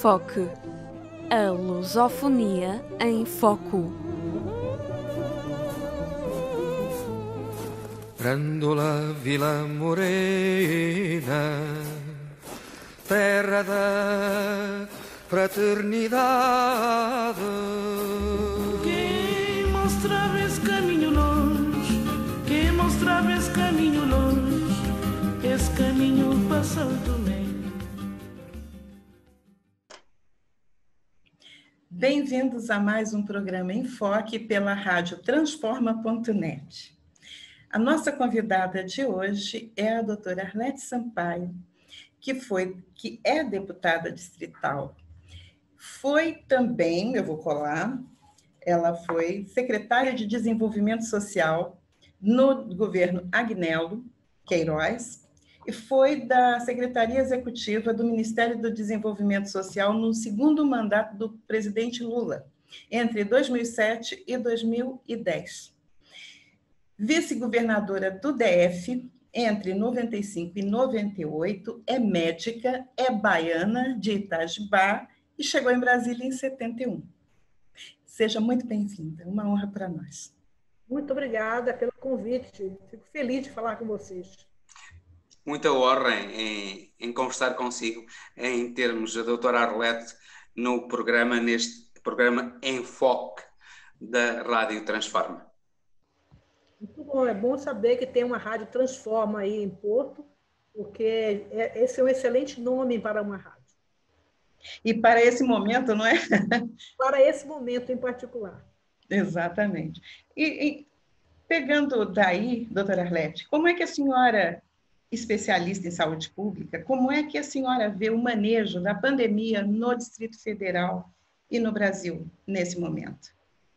Enfoque. A lusofonia em foco. Grandola Vila Morena, terra da fraternidade. Quem mostrava esse caminho longe, quem mostrava esse caminho longe, esse caminho passou Bem-vindos a mais um programa Enfoque pela rádio Transforma.net. A nossa convidada de hoje é a doutora Arlete Sampaio, que, foi, que é deputada distrital. Foi também, eu vou colar, ela foi secretária de Desenvolvimento Social no governo Agnello Queiroz foi da Secretaria Executiva do Ministério do Desenvolvimento Social no segundo mandato do presidente Lula, entre 2007 e 2010 vice-governadora do DF entre 95 e 98, é médica, é baiana de Itajubá e chegou em Brasília em 71. Seja muito bem-vinda, uma honra para nós. Muito obrigada pelo convite, fico feliz de falar com vocês. Muita honra em, em conversar consigo, em termos a doutora Arlete no programa, neste programa Enfoque da Rádio Transforma. Muito bom, é bom saber que tem uma rádio Transforma aí em Porto, porque é, esse é um excelente nome para uma rádio. E para esse momento, não é? para esse momento em particular. Exatamente. E, e pegando daí, doutora Arlete, como é que a senhora, especialista em saúde pública, como é que a senhora vê o manejo da pandemia no Distrito Federal e no Brasil nesse momento?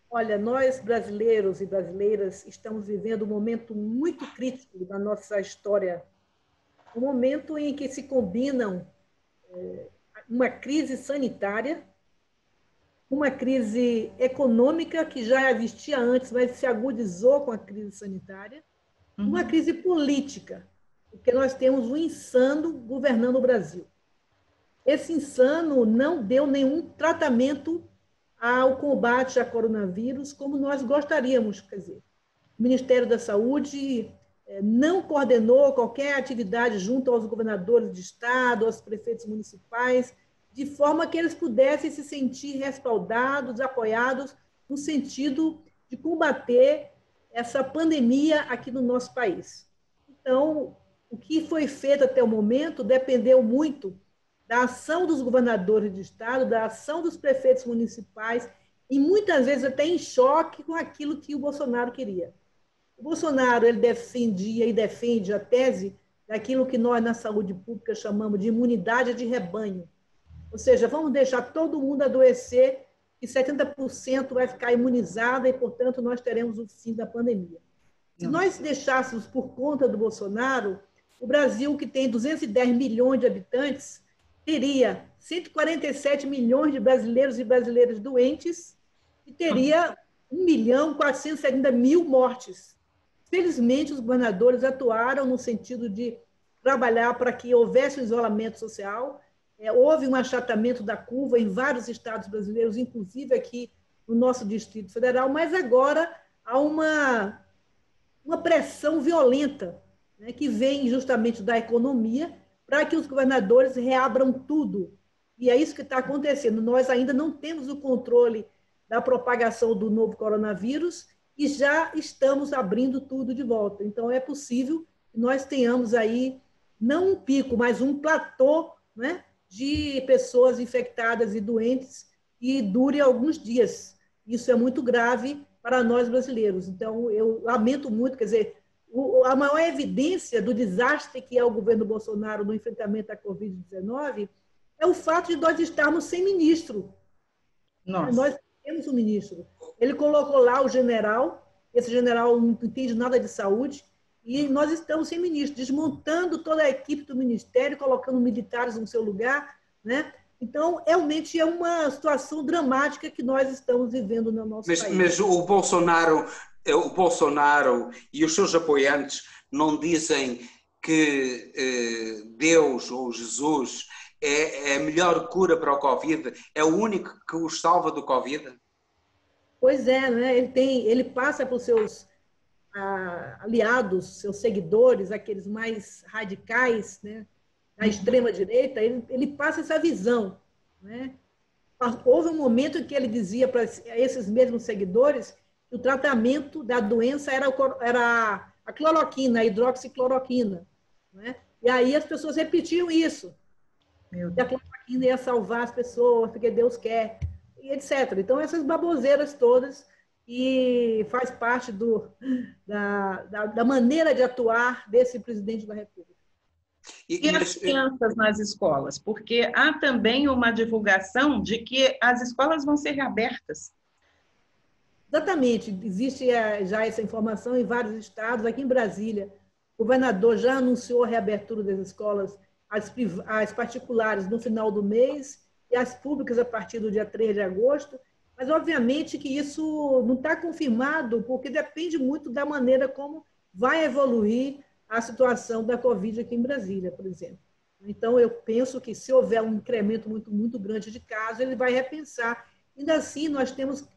Olha, nós brasileiros e brasileiras estamos vivendo um momento muito crítico da nossa história, um momento em que se combinam é, uma crise sanitária, uma crise econômica que já existia antes, mas se agudizou com a crise sanitária, uhum. uma crise política, porque nós temos um insano governando o Brasil. Esse insano não deu nenhum tratamento ao combate a coronavírus como nós gostaríamos. Quer dizer, o Ministério da Saúde eh, não coordenou qualquer atividade junto aos governadores de estado, aos prefeitos municipais, de forma que eles pudessem se sentir respaldados, apoiados, no sentido de combater essa pandemia aqui no nosso país. Então, o que foi feito até o momento dependeu muito da ação dos governadores de estado, da ação dos prefeitos municipais, e muitas vezes até em choque com aquilo que o Bolsonaro queria. O Bolsonaro ele defendia e defende a tese daquilo que nós na saúde pública chamamos de imunidade de rebanho. Ou seja, vamos deixar todo mundo adoecer e 70% vai ficar imunizada e, portanto, nós teremos o fim da pandemia. Se nós deixássemos por conta do Bolsonaro, o Brasil, que tem 210 milhões de habitantes, teria 147 milhões de brasileiros e brasileiras doentes e teria 1 milhão 470 mil mortes. Felizmente, os governadores atuaram no sentido de trabalhar para que houvesse um isolamento social. É, houve um achatamento da curva em vários estados brasileiros, inclusive aqui no nosso Distrito Federal, mas agora há uma, uma pressão violenta né, que vem justamente da economia para que os governadores reabram tudo. E é isso que está acontecendo. Nós ainda não temos o controle da propagação do novo coronavírus e já estamos abrindo tudo de volta. Então, é possível que nós tenhamos aí, não um pico, mas um platô né, de pessoas infectadas e doentes e dure alguns dias. Isso é muito grave para nós brasileiros. Então, eu lamento muito, quer dizer, a maior evidência do desastre que é o governo Bolsonaro no enfrentamento à Covid-19 é o fato de nós estarmos sem ministro. Nossa. Nós temos um ministro. Ele colocou lá o general, esse general não entende nada de saúde, e nós estamos sem ministro, desmontando toda a equipe do ministério, colocando militares no seu lugar, né? Então, realmente é uma situação dramática que nós estamos vivendo no nosso mas, país. Mas o Bolsonaro o Bolsonaro e os seus apoiantes não dizem que eh, Deus ou Jesus é, é a melhor cura para o Covid? É o único que os salva do Covid? Pois é, né? ele, tem, ele passa para os seus ah, aliados, seus seguidores, aqueles mais radicais, né? da extrema-direita, ele, ele passa essa visão. Né? Houve um momento em que ele dizia para esses mesmos seguidores o tratamento da doença era, era a cloroquina, a hidroxicloroquina. Né? E aí as pessoas repetiam isso. Que a cloroquina ia salvar as pessoas, porque Deus quer, e etc. Então, essas baboseiras todas, e faz parte do, da, da, da maneira de atuar desse presidente da República. E, e as crianças nas escolas? Porque há também uma divulgação de que as escolas vão ser reabertas. Exatamente, existe eh, já essa informação em vários estados. Aqui em Brasília, o governador já anunciou a reabertura das escolas, as, as particulares no final do mês e as públicas a partir do dia 3 de agosto. Mas, obviamente, que isso não está confirmado, porque depende muito da maneira como vai evoluir a situação da Covid aqui em Brasília, por exemplo. Então, eu penso que se houver um incremento muito, muito grande de casos, ele vai repensar. Ainda assim, nós temos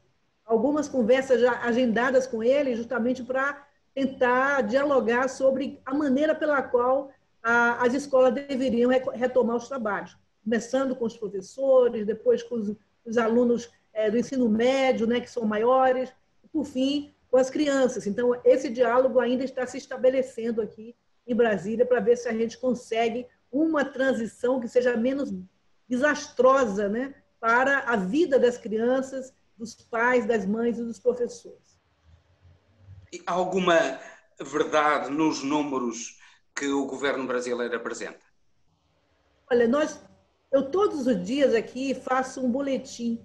algumas conversas já agendadas com ele, justamente para tentar dialogar sobre a maneira pela qual a, as escolas deveriam retomar os trabalhos, começando com os professores, depois com os, os alunos é, do ensino médio, né, que são maiores, e, por fim, com as crianças. Então, esse diálogo ainda está se estabelecendo aqui em Brasília para ver se a gente consegue uma transição que seja menos desastrosa né, para a vida das crianças, dos pais, das mães e dos professores. E alguma verdade nos números que o governo brasileiro apresenta? Olha, nós, eu todos os dias aqui faço um boletim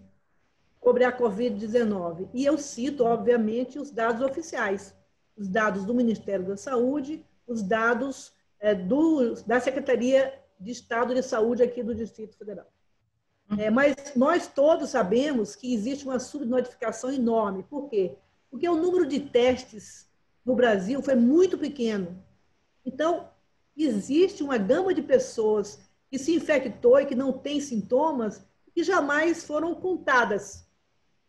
sobre a Covid-19. E eu cito, obviamente, os dados oficiais, os dados do Ministério da Saúde, os dados é, do, da Secretaria de Estado de Saúde aqui do Distrito Federal. É, mas nós todos sabemos que existe uma subnotificação enorme. Por quê? Porque o número de testes no Brasil foi muito pequeno. Então, existe uma gama de pessoas que se infectou e que não tem sintomas que jamais foram contadas.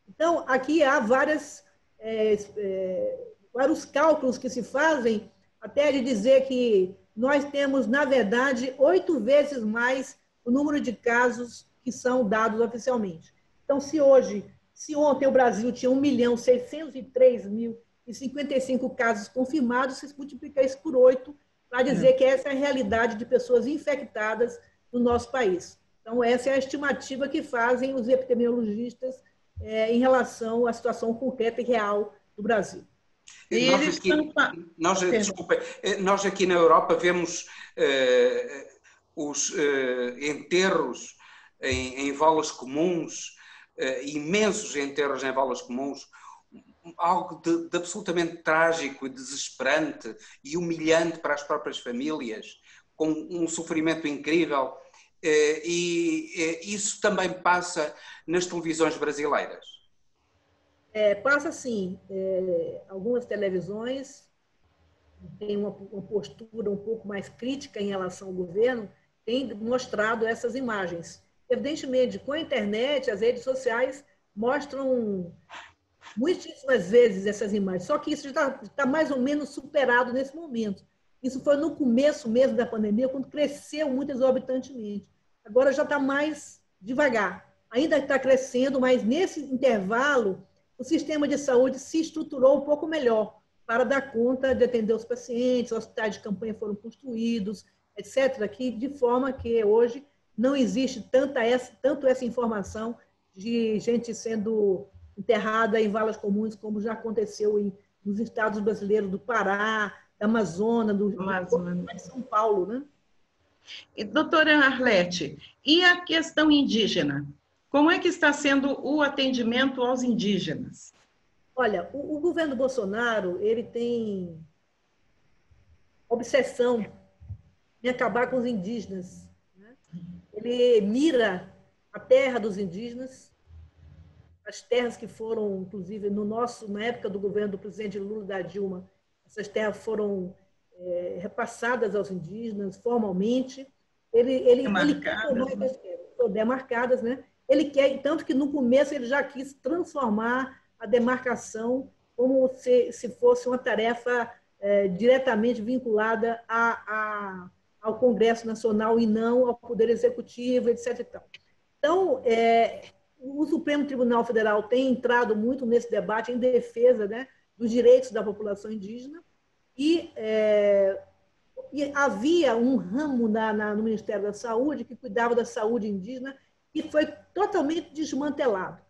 Então, aqui há várias, é, é, vários cálculos que se fazem, até de dizer que nós temos, na verdade, oito vezes mais o número de casos que são dados oficialmente. Então, se hoje, se ontem o Brasil tinha 1 milhão 603 mil e 55 casos confirmados, se multiplica isso por oito para dizer é. que essa é a realidade de pessoas infectadas no nosso país. Então, essa é a estimativa que fazem os epidemiologistas é, em relação à situação concreta e real do Brasil. E nós, aqui, estão... nós, desculpa, eh, nós aqui na Europa vemos uh, os uh, enterros em, em valas comuns, uh, imensos enterros em valas comuns, algo de, de, absolutamente trágico e desesperante e humilhante para as próprias famílias, com um sofrimento incrível. Eh, e eh, isso também passa nas televisões brasileiras? É, passa sim. É, algumas televisões têm uma, uma, postura um pouco mais crítica em relação ao governo, têm mostrado essas imagens. Evidentemente, com a internet, as redes sociais mostram muitíssimas vezes essas imagens, só que isso está, está mais ou menos superado nesse momento. Isso foi no começo mesmo da pandemia, quando cresceu muito exorbitantemente. Agora já está mais devagar. Ainda está crescendo, mas nesse intervalo, o sistema de saúde se estruturou um pouco melhor para dar conta de atender os pacientes, hospitais de campanha foram construídos, etc., que, de forma que hoje não existe tanta essa, tanto essa informação de gente sendo enterrada em valas comuns, como já aconteceu em, nos estados brasileiros do Pará, da Amazônia, do, Amazônia. de São Paulo, né? E, doutora Arlete, e a questão indígena? Como é que está sendo o atendimento aos indígenas? Olha, o, o governo Bolsonaro ele tem obsessão em acabar com os indígenas. Ele mira a terra dos indígenas, as terras que foram, inclusive, no nosso, na época do governo do presidente Lula da Dilma, essas terras foram é, repassadas aos indígenas formalmente. Ele, ele, demarcadas, ele quer, né? demarcadas, né? Ele quer, tanto que no começo ele já quis transformar a demarcação como se, se fosse uma tarefa é, diretamente vinculada a, a, ao Congresso Nacional e não ao Poder Executivo, etc. Então, é, o Supremo Tribunal Federal tem entrado muito nesse debate em defesa né, dos direitos da população indígena e, é, e havia um ramo na, na, no Ministério da Saúde que cuidava da saúde indígena e foi totalmente desmantelado.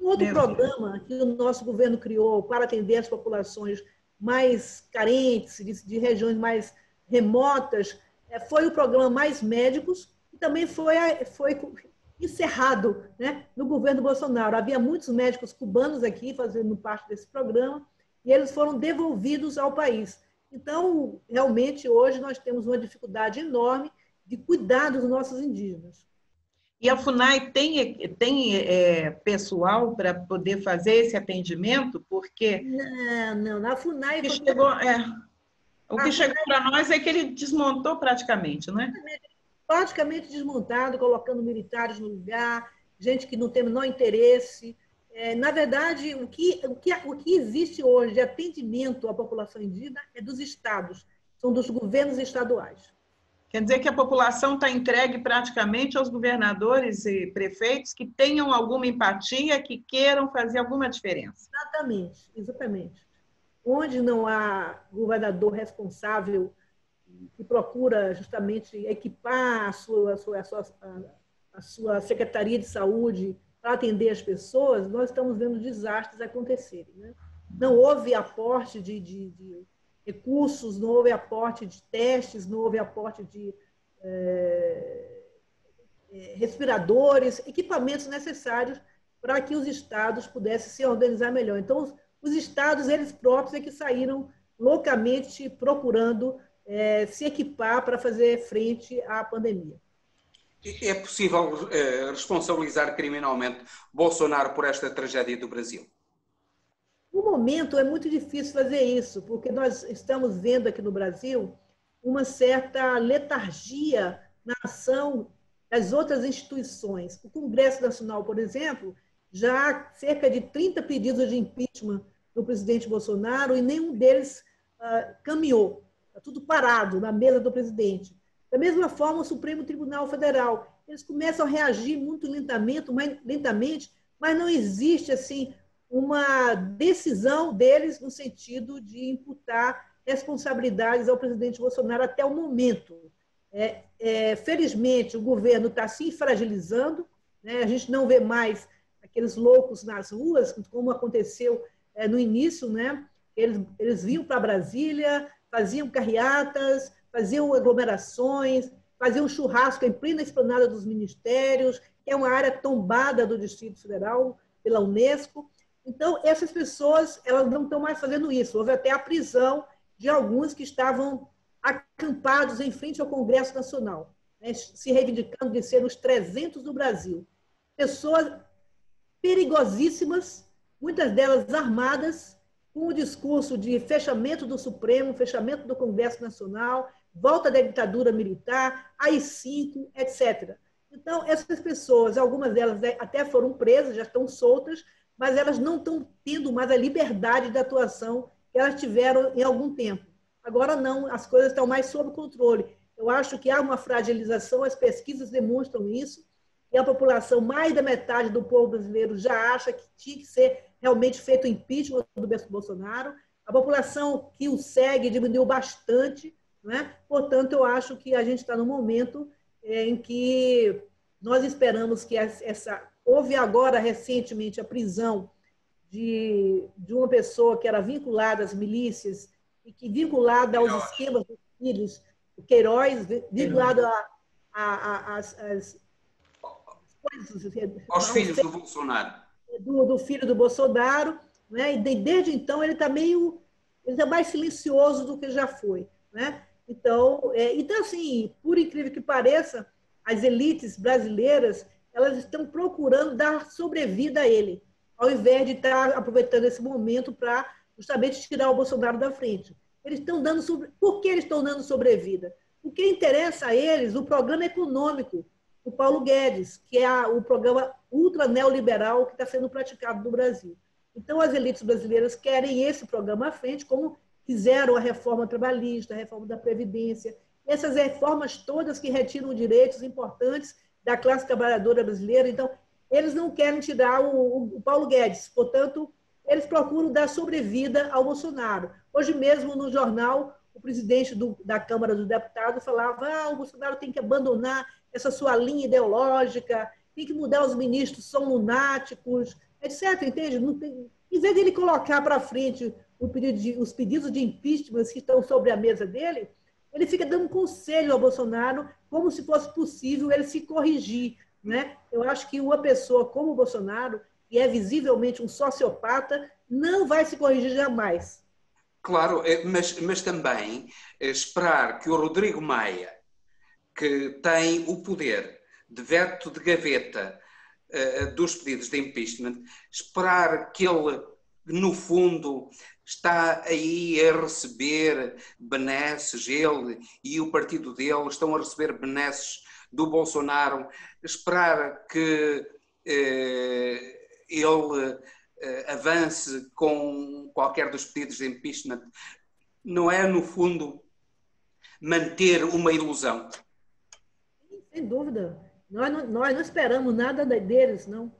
Um outro Meu programa Deus. que o nosso governo criou para atender as populações mais carentes, de, de regiões mais remotas, foi o programa Mais Médicos, que também foi, foi encerrado né, no governo Bolsonaro. Havia muitos médicos cubanos aqui fazendo parte desse programa e eles foram devolvidos ao país. Então, realmente, hoje nós temos uma dificuldade enorme de cuidar dos nossos indígenas. E a FUNAI tem, tem é, pessoal para poder fazer esse atendimento? Porque. Não, não, na FUNAI. Chegou, é, o que chegou para nós é que ele desmontou praticamente, não é? Praticamente desmontado, colocando militares no lugar, gente que não tem o menor interesse. É, na verdade, o que, o, que, o que existe hoje de atendimento à população indígena é dos estados, são dos governos estaduais. Quer dizer que a população está entregue praticamente aos governadores e prefeitos que tenham alguma empatia, que queiram fazer alguma diferença. Exatamente, exatamente. Onde não há governador responsável que procura justamente equipar a sua, a sua, a sua, a sua Secretaria de Saúde para atender as pessoas, nós estamos vendo desastres acontecerem. Né? Não houve aporte de, de, de recursos, não houve aporte de testes, não houve aporte de é, respiradores, equipamentos necessários para que os estados pudessem se organizar melhor. Então, os, os estados, eles próprios, é que saíram loucamente procurando é, se equipar para fazer frente à pandemia. É possível é, responsabilizar criminalmente Bolsonaro por esta tragédia do Brasil? No momento é muito difícil fazer isso, porque nós estamos vendo aqui no Brasil uma certa letargia na ação das outras instituições. O Congresso Nacional, por exemplo, já há cerca de 30 pedidos de impeachment do presidente Bolsonaro e nenhum deles uh, caminhou. Está tudo parado na mesa do presidente. Da mesma forma, o Supremo Tribunal Federal. Eles começam a reagir muito lentamente, mas, lentamente, mas não existe assim uma decisão deles no sentido de imputar responsabilidades ao presidente Bolsonaro até o momento. É, é, felizmente, o governo está se fragilizando, né? a gente não vê mais aqueles loucos nas ruas, como aconteceu é, no início, né? eles, eles vinham para Brasília, faziam carreatas, faziam aglomerações, faziam churrasco em plena esplanada dos ministérios, que é uma área tombada do Distrito Federal pela Unesco. Então, essas pessoas elas não estão mais fazendo isso. Houve até a prisão de alguns que estavam acampados em frente ao Congresso Nacional, né, se reivindicando de ser os 300 do Brasil. Pessoas perigosíssimas, muitas delas armadas, com o discurso de fechamento do Supremo, fechamento do Congresso Nacional, volta da ditadura militar, AI-5, etc. Então, essas pessoas, algumas delas até foram presas, já estão soltas, mas elas não estão tendo mais a liberdade de atuação que elas tiveram em algum tempo. Agora não, as coisas estão mais sob controle. Eu acho que há uma fragilização, as pesquisas demonstram isso, e a população, mais da metade do povo brasileiro, já acha que tinha que ser realmente feito o impeachment do Bolsonaro. A população que o segue diminuiu bastante, né? portanto, eu acho que a gente está no momento é, em que nós esperamos que essa Houve agora, recentemente, a prisão de, de uma pessoa que era vinculada às milícias e que vinculada aos Queiroz. esquemas dos filhos, o Queiroz, vinculado a, a, a, as, as aos filhos do Bolsonaro. Do, do, filho do Bolsonaro, né? e desde então ele está meio, ele está mais silencioso do que já foi. Né? Então, é, então, assim, por incrível que pareça, as elites brasileiras elas estão procurando dar sobrevida a ele, ao invés de estar aproveitando esse momento para justamente tirar o Bolsonaro da frente. Eles estão dando sobre... Por que eles estão dando sobrevida? O que interessa a eles, o programa econômico, o Paulo Guedes, que é o programa ultra neoliberal que está sendo praticado no Brasil. Então, as elites brasileiras querem esse programa à frente, como fizeram a reforma trabalhista, a reforma da Previdência, essas reformas todas que retiram direitos importantes da classe trabalhadora brasileira. Então, eles não querem tirar o, o Paulo Guedes, portanto, eles procuram dar sobrevida ao Bolsonaro. Hoje mesmo, no jornal, o presidente do, da Câmara dos Deputados falava: ah, o Bolsonaro tem que abandonar essa sua linha ideológica, tem que mudar os ministros, são lunáticos, etc. Entende? Tem, em vez dele colocar para frente pedido de, os pedidos de impeachment que estão sobre a mesa dele, ele fica dando conselho ao Bolsonaro como se fosse possível ele se corrigir. Né? Eu acho que uma pessoa como o Bolsonaro, que é visivelmente um sociopata, não vai se corrigir jamais. Claro, é, mas, mas também esperar que o Rodrigo Maia, que tem o poder de veto de gaveta uh, dos pedidos de impeachment, esperar que ele, no fundo, está aí a receber benesses, ele e o partido dele estão a receber benesses do Bolsonaro, esperar que eh, ele eh, avance com qualquer dos pedidos de impeachment, não é, no fundo, manter uma ilusão? Sem dúvida. Nós não, nós não esperamos nada deles, não.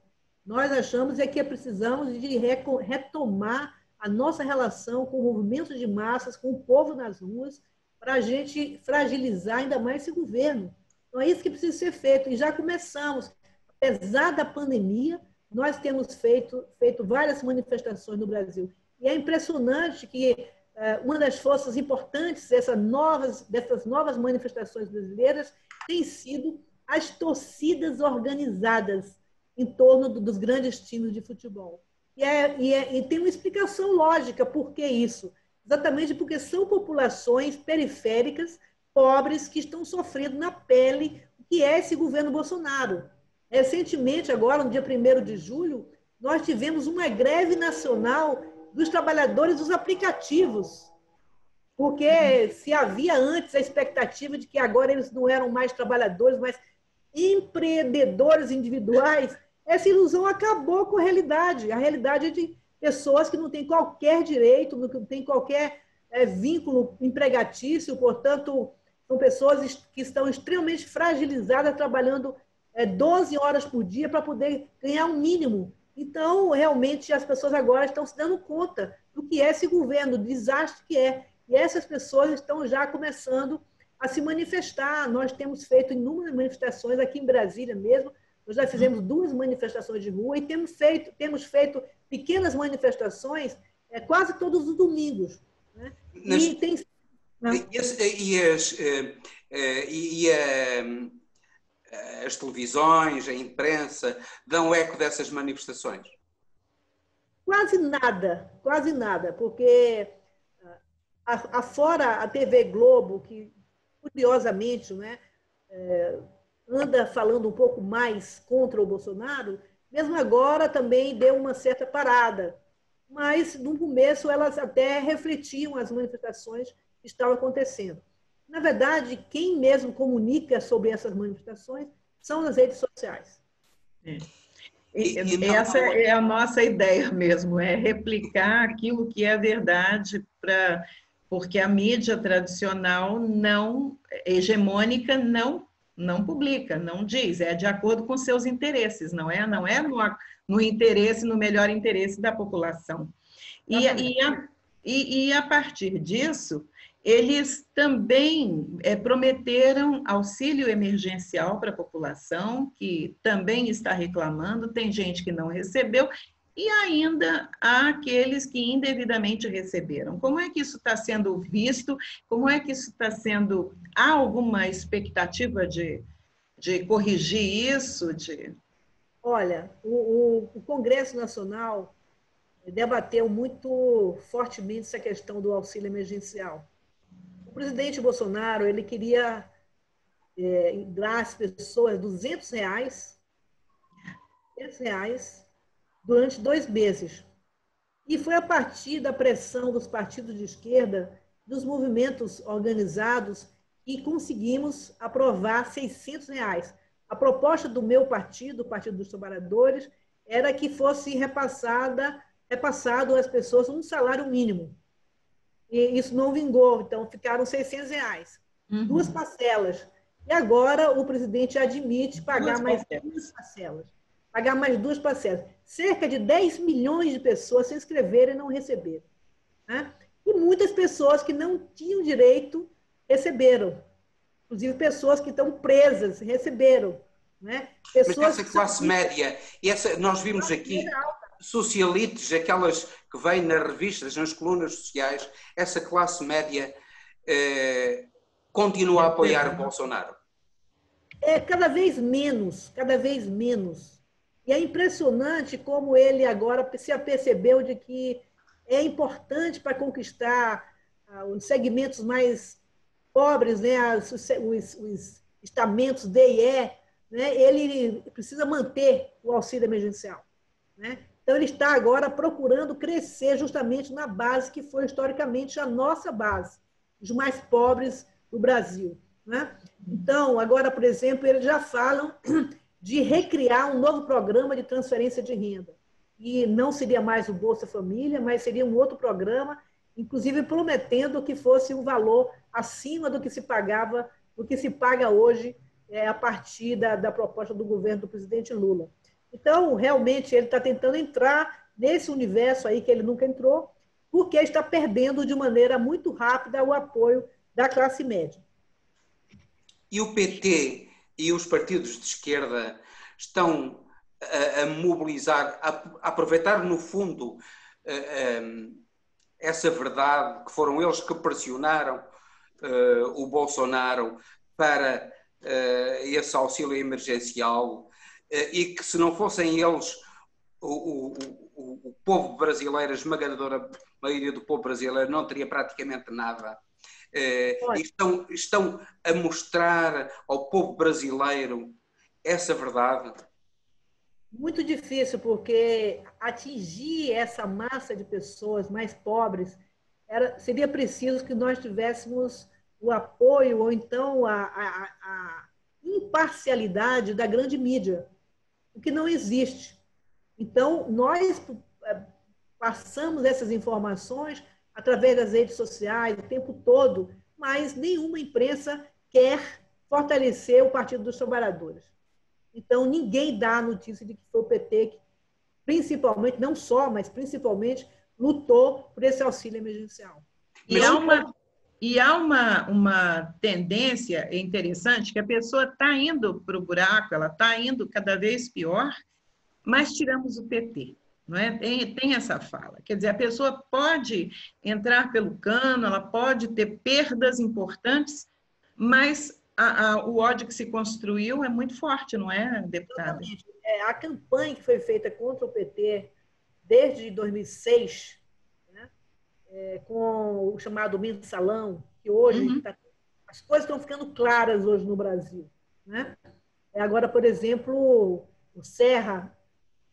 Nós achamos é que precisamos de retomar a nossa relação com movimentos de massas, com o povo nas ruas, para a gente fragilizar ainda mais esse governo. Então, é isso que precisa ser feito. E já começamos. Apesar da pandemia, nós temos feito, feito várias manifestações no Brasil. E é impressionante que uh, uma das forças importantes dessas novas, dessas novas manifestações brasileiras tem sido as torcidas organizadas em torno do, dos grandes times de futebol. E, é, e, é, e tem uma explicação lógica por que isso. Exatamente porque são populações periféricas, pobres, que estão sofrendo na pele o que é esse governo Bolsonaro. Recentemente, agora, no dia 1 de julho, nós tivemos uma greve nacional dos trabalhadores dos aplicativos. Porque se havia antes a expectativa de que agora eles não eram mais trabalhadores, mas empreendedores individuais, essa ilusão acabou com a realidade. A realidade é de pessoas que não têm qualquer direito, não têm qualquer é, vínculo empregatício, portanto, são pessoas que estão extremamente fragilizadas, trabalhando é, 12 horas por dia para poder ganhar um mínimo. Então, realmente, as pessoas agora estão se dando conta do que é esse governo, do desastre que é. E essas pessoas estão já começando a se manifestar. Nós temos feito inúmeras manifestações aqui em Brasília mesmo, nós já fizemos duas manifestações de rua e temos feito, temos feito pequenas manifestações é, quase todos os domingos. Né? Nas, e, tem, e, as, e, as, eh, eh, e, e as televisões, a imprensa, dão eco dessas manifestações? Quase nada, quase nada, porque afora a TV Globo, que curiosamente, né, é, anda falando um pouco mais contra o Bolsonaro, mesmo agora também deu uma certa parada. Mas, no começo, elas até refletiam as manifestações que estavam acontecendo. Na verdade, quem mesmo comunica sobre essas manifestações são as redes sociais. É. E, e essa é a nossa ideia mesmo, é replicar aquilo que é verdade para porque a mídia tradicional não hegemônica não não publica, não diz, é de acordo com seus interesses, não é? Não é no, no interesse, no melhor interesse da população. E, e, a, e, e a partir disso, eles também é, prometeram auxílio emergencial para a população, que também está reclamando, tem gente que não recebeu, e ainda há aqueles que indevidamente receberam. Como é que isso está sendo visto? Como é que isso está sendo. Há alguma expectativa de, de corrigir isso? De... Olha, o, o, o Congresso Nacional debateu muito fortemente essa questão do auxílio emergencial. O presidente Bolsonaro ele queria é, dar às pessoas 200 reais, 200 reais durante dois meses. E foi a partir da pressão dos partidos de esquerda, dos movimentos organizados, e conseguimos aprovar 600 reais. A proposta do meu partido, o Partido dos Trabalhadores, era que fosse repassada, repassado às pessoas um salário mínimo. E isso não vingou, então ficaram 600 reais. Uhum. Duas parcelas. E agora o presidente admite pagar duas mais parcelas. duas parcelas. Pagar mais duas parcelas. Cerca de 10 milhões de pessoas se inscreveram e não receberam. Né? E muitas pessoas que não tinham direito receberam. Inclusive pessoas que estão presas receberam. Né? Pessoas Mas essa classe são... média, e essa, nós vimos aqui socialites, aquelas que vêm nas revistas, nas colunas sociais, essa classe média eh, continua a apoiar o Bolsonaro? É cada vez menos, cada vez menos. E é impressionante como ele agora se apercebeu de que é importante para conquistar ah, os segmentos mais pobres, né, os, os, os estamentos D e E, né, ele precisa manter o auxílio emergencial. Né? Então, ele está agora procurando crescer justamente na base que foi historicamente a nossa base, os mais pobres do Brasil. Né? Então, agora, por exemplo, eles já falam de recriar um novo programa de transferência de renda. E não seria mais o Bolsa Família, mas seria um outro programa, inclusive prometendo que fosse um valor acima do que se pagava, do que se paga hoje é, a partir da, da proposta do governo do presidente Lula. Então, realmente, ele está tentando entrar nesse universo aí que ele nunca entrou, porque está perdendo de maneira muito rápida o apoio da classe média. E o PT e os partidos de esquerda estão a, a mobilizar, a, aproveitar no fundo a, essa verdade que foram eles que pressionaram o Bolsonaro para esse auxílio emergencial e que se não fossem eles o, o, o, o povo brasileiro, a esmagadora maioria do povo brasileiro não teria praticamente nada. Eh, estão, estão a mostrar ao povo brasileiro essa verdade? Muito difícil, porque atingir essa massa de pessoas mais pobres era, seria preciso que nós tivéssemos o apoio ou então a, a, a imparcialidade da grande mídia, o que não existe. Então, nós eh, passamos essas informações através das redes sociais o tempo todo, mas nenhuma imprensa quer fortalecer o Partido dos Trabalhadores. Então, ninguém dá a notícia de que foi o PT que, principalmente, não só, mas principalmente, lutou por esse auxílio emergencial. E há uma, e há uma, uma tendência interessante que a pessoa está indo para o buraco, ela está indo cada vez pior, mas tiramos o PT. Não é? tem, tem essa fala. Quer dizer, a pessoa pode entrar pelo cano, ela pode ter perdas importantes, mas a, a, o ódio que se construiu é muito forte, não é, deputada? É, a campanha que foi feita contra o PT desde 2006, né, é, com o chamado mensalão, que hoje uhum. tá, as coisas estão ficando claras hoje no Brasil. Né? É, agora, por exemplo, o Serra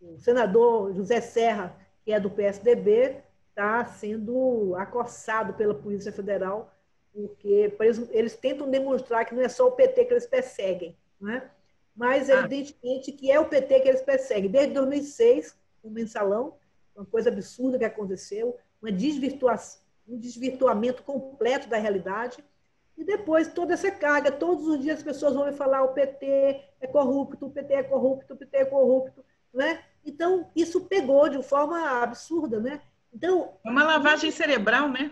o senador José Serra, que é do PSDB, está sendo acossado pela Polícia Federal, porque eles, eles, tentam demonstrar que não é só o PT que eles perseguem, né? mas ah. evidentemente que é o PT que eles perseguem. Desde 2006, o mensalão, uma coisa absurda que aconteceu, uma desvirtuação, um desvirtuamento completo da realidade, e depois toda essa carga, todos os dias as pessoas vão me falar o PT é corrupto, o PT é corrupto, o PT é corrupto, né? Então, isso pegou de forma absurda. Né? Então, é uma lavagem cerebral, né?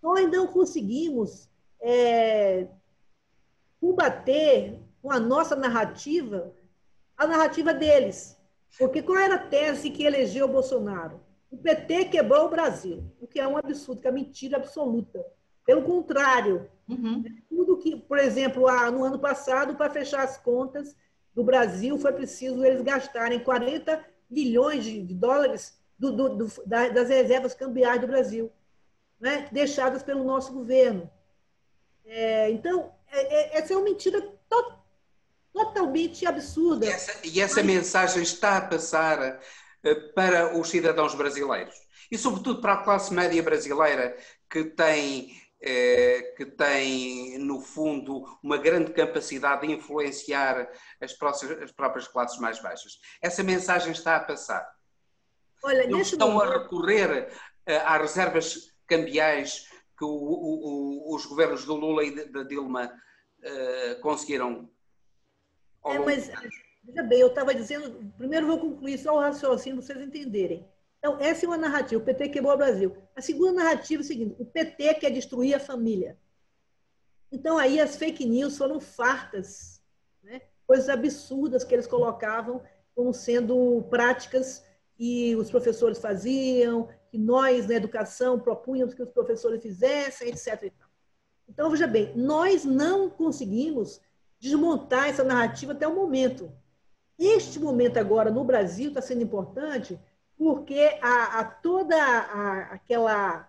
Nós não conseguimos é, combater com a nossa narrativa a narrativa deles. Porque qual era a tese que elegeu o Bolsonaro? O PT quebrou o Brasil, o que é um absurdo, que é mentira absoluta. Pelo contrário, uhum. tudo que, por exemplo, no ano passado, para fechar as contas, do Brasil, foi preciso eles gastarem 40 milhões de dólares do, do, do, das reservas cambiais do Brasil, né? deixadas pelo nosso governo. É, então, é, é, essa é uma mentira to, totalmente absurda. E essa, e essa Mas... mensagem está a passar para os cidadãos brasileiros e, sobretudo, para a classe média brasileira que tem eh, que tem, no fundo, uma grande capacidade de influenciar as próprias, as próprias classes mais baixas. Essa mensagem está a passar. Olha, Não estão a recorrer uh, às reservas cambiais que o, o, os governos do Lula e da Dilma uh, conseguiram. É, mas, veja bem, eu estava dizendo, primeiro vou concluir só o raciocínio para vocês entenderem. Então, essa é uma narrativa, o PT quebrou o Brasil. A segunda narrativa é a seguinte, o PT quer destruir a família. Então, aí as fake news foram fartas, né? coisas absurdas que eles colocavam como sendo práticas que os professores faziam, que nós, na educação, propunhamos que os professores fizessem, etc. Então, veja bem, nós não conseguimos desmontar essa narrativa até o momento. Este momento agora no Brasil está sendo importante porque a, a toda a, aquela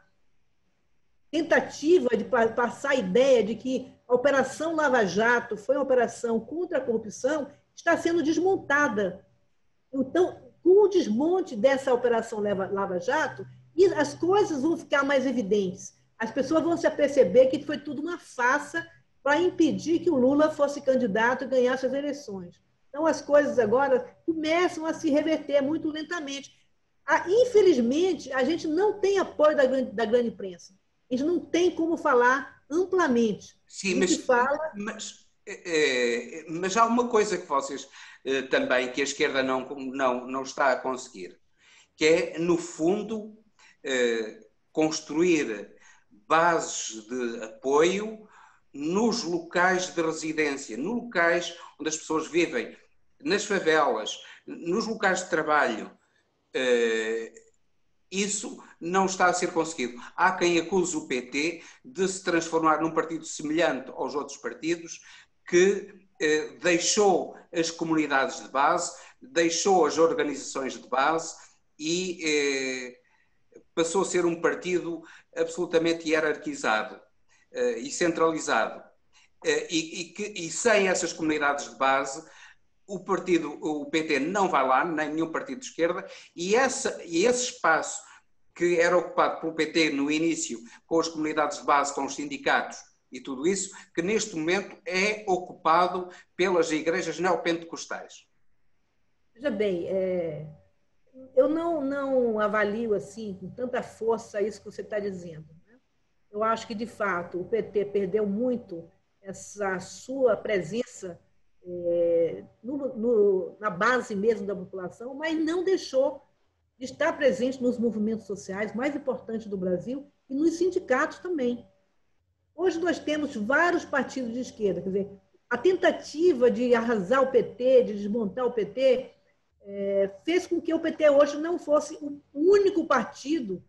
tentativa de passar a ideia de que a Operação Lava Jato foi uma operação contra a corrupção está sendo desmontada. Então, com o desmonte dessa Operação Lava Jato, as coisas vão ficar mais evidentes. As pessoas vão se aperceber que foi tudo uma farsa para impedir que o Lula fosse candidato e ganhasse as eleições. Então, as coisas agora começam a se reverter muito lentamente. Ah, infelizmente, a gente não tem apoio da grande, da grande imprensa. A gente não tem como falar amplamente. Sim, mas, fala... mas, é, mas há uma coisa que vocês é, também, que a esquerda não, não, não está a conseguir, que é, no fundo, é, construir bases de apoio nos locais de residência, nos locais onde as pessoas vivem, nas favelas, nos locais de trabalho, eh, isso não está a ser conseguido. Há quem acuse o PT de se transformar num partido semelhante aos outros partidos, que eh, deixou as comunidades de base, deixou as organizações de base e eh, passou a ser um partido absolutamente hierarquizado e centralizado. E, e, que, e sem essas comunidades de base, o partido, o PT não vai lá, nem nenhum partido de esquerda, e, essa, e esse espaço que era ocupado pelo PT no início, com as comunidades de base, com os sindicatos e tudo isso, que neste momento é ocupado pelas igrejas neopentecostais. Veja bem, é, eu não, não avalio assim com tanta força isso que você está dizendo. Eu acho que, de fato, o PT perdeu muito essa sua presença é, no, no, na base mesmo da população, mas não deixou de estar presente nos movimentos sociais mais importantes do Brasil e nos sindicatos também. Hoje nós temos vários partidos de esquerda, quer dizer, a tentativa de arrasar o PT, de desmontar o PT, é, fez com que o PT hoje não fosse o único partido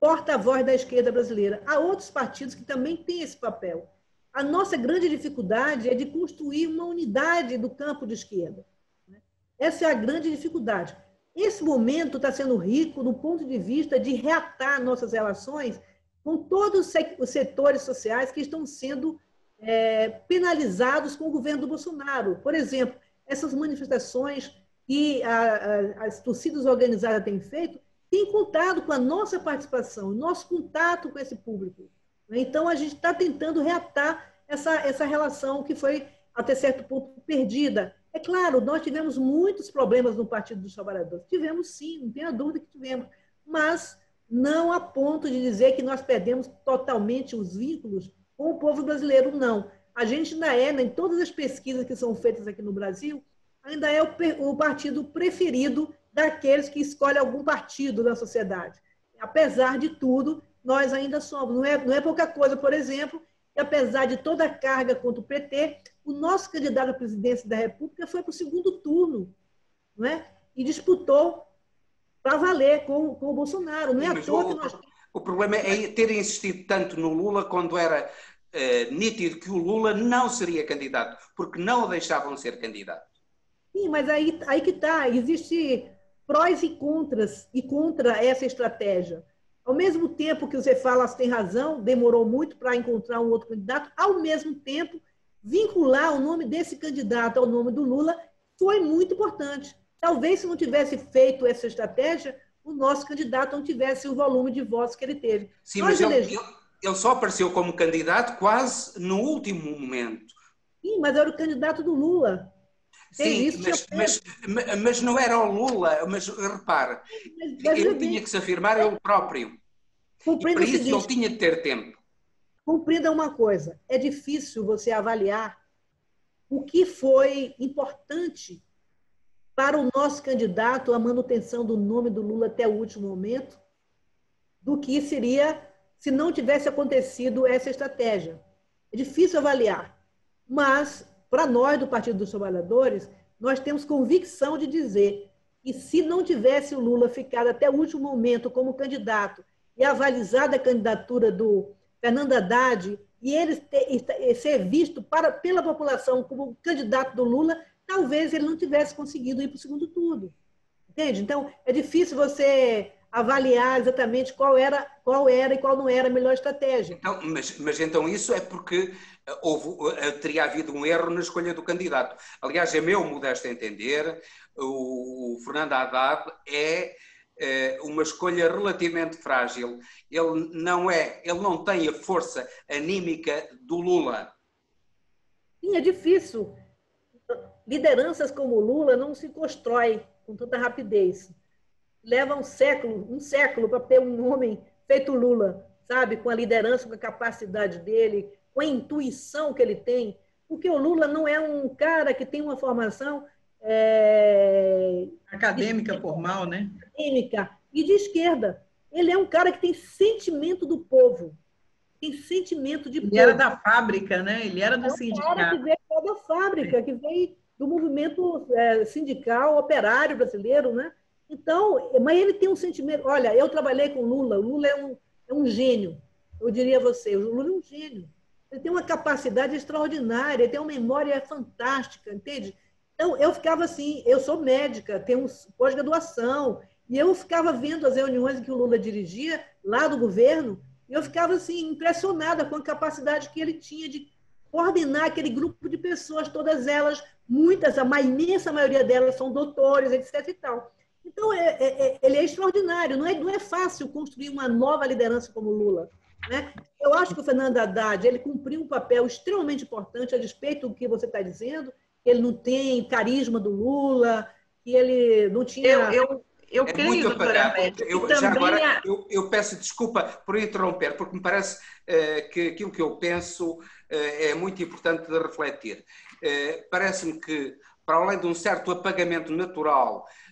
porta-voz da esquerda brasileira. Há outros partidos que também têm esse papel. A nossa grande dificuldade é de construir uma unidade do campo de esquerda. Né? Essa é a grande dificuldade. Esse momento está sendo rico do ponto de vista de reatar nossas relações com todos os setores sociais que estão sendo é, penalizados com o governo do Bolsonaro. Por exemplo, essas manifestações que a, a, as torcidas organizadas têm feito têm contado com a nossa participação, nosso contato com esse público. Então, a gente está tentando reatar essa, essa relação que foi, até certo ponto, perdida. É claro, nós tivemos muitos problemas no Partido dos Trabalhadores. Tivemos sim, não tenha dúvida que tivemos. Mas não a ponto de dizer que nós perdemos totalmente os vínculos com o povo brasileiro, não. A gente ainda é, em todas as pesquisas que são feitas aqui no Brasil, ainda é o, o partido preferido daqueles que escolhem algum partido na sociedade. Apesar de tudo, nós ainda somos. Não é, não é pouca coisa, por exemplo, que apesar de toda a carga contra o PT, o nosso candidato à presidência da República foi para o segundo turno, não é? E disputou para valer com, com o Bolsonaro. Não é à toa o, que nós... o problema é ter insistido tanto no Lula quando era uh, nítido que o Lula não seria candidato, porque não o deixavam ser candidato. Sim, mas aí, aí que está. Existe prós e contras e contra essa estratégia. Ao mesmo tempo que você fala, você tem razão, demorou muito para encontrar um outro candidato, ao mesmo tempo, vincular o nome desse candidato ao nome do Lula foi muito importante. Talvez se não tivesse feito essa estratégia, o nosso candidato não tivesse o volume de votos que ele teve. Sim, mas ele, ele só apareceu como candidato quase no último momento. Sim, mas era o candidato do Lula. Sim, isso, mas, mas, mas, não era o Lula, mas repara, mas, ele tinha que se afirmar ele próprio. Compreenda e para isso seguinte, ele tinha de ter tempo. Compreenda uma coisa, é difícil você avaliar o que foi importante para o nosso candidato a manutenção do nome do Lula até o último momento, do que seria se não tivesse acontecido essa estratégia. É difícil avaliar, mas para nós do Partido dos Trabalhadores, nós temos convicção de dizer que se não tivesse o Lula ficado até o último momento como candidato e avalizado a candidatura do Fernando Haddad e ele ter, ser visto para, pela população como candidato do Lula, talvez ele não tivesse conseguido ir para o segundo turno. Entende? Então, é difícil você avaliar exatamente qual era, qual era e qual não era a melhor estratégia. Então, mas, mas então isso é porque eh, houve, eh, teria havido um erro na escolha do candidato. Aliás, é meu modesto entender, o Fernando Haddad é, é uma escolha relativamente frágil. Ele não é, ele não tem a força anímica do Lula. Sim, é difícil. Lideranças como Lula não se constrói com tanta rapidez leva um século, um século para ter um homem feito Lula, sabe? Com a liderança, com a capacidade dele, com a intuição que ele tem. Porque o Lula não é um cara que tem uma formação é, acadêmica de, formal, né? Acadêmica e de esquerda. Ele é um cara que tem sentimento do povo, tem sentimento de ele povo. era da fábrica, né? Ele era do é um sindicato. Cara que veio da fábrica, que veio do movimento é, sindical operário brasileiro, né? Então, mas ele tem um sentimento. Olha, eu trabalhei com Lula. O Lula é um, é um gênio. Eu diria a você, o Lula é um gênio. Ele tem uma capacidade extraordinária, ele tem uma memória fantástica, entende? Então, eu ficava assim, eu sou médica, tenho pós-graduação, e eu ficava vendo as reuniões que o Lula dirigia lá do governo, e eu ficava assim impressionada com a capacidade que ele tinha de coordenar aquele grupo de pessoas, todas elas, muitas, a imensa maioria delas são doutores, etc. e tal. Então, é, é, é, ele é extraordinário. Não é, não é fácil construir uma nova liderança como Lula. Né? Eu acho que o Fernando Haddad ele cumpriu um papel extremamente importante, a despeito do que você está dizendo, que ele não tem carisma do Lula, que ele não tinha. Eu, eu, eu é creio, muito apagado. Eu, já agora, é... eu, eu, peço desculpa por interromper, porque me parece uh, que aquilo que eu penso uh, é muito importante de refletir. Uh, Parece-me que, para além de um certo apagamento natural uh,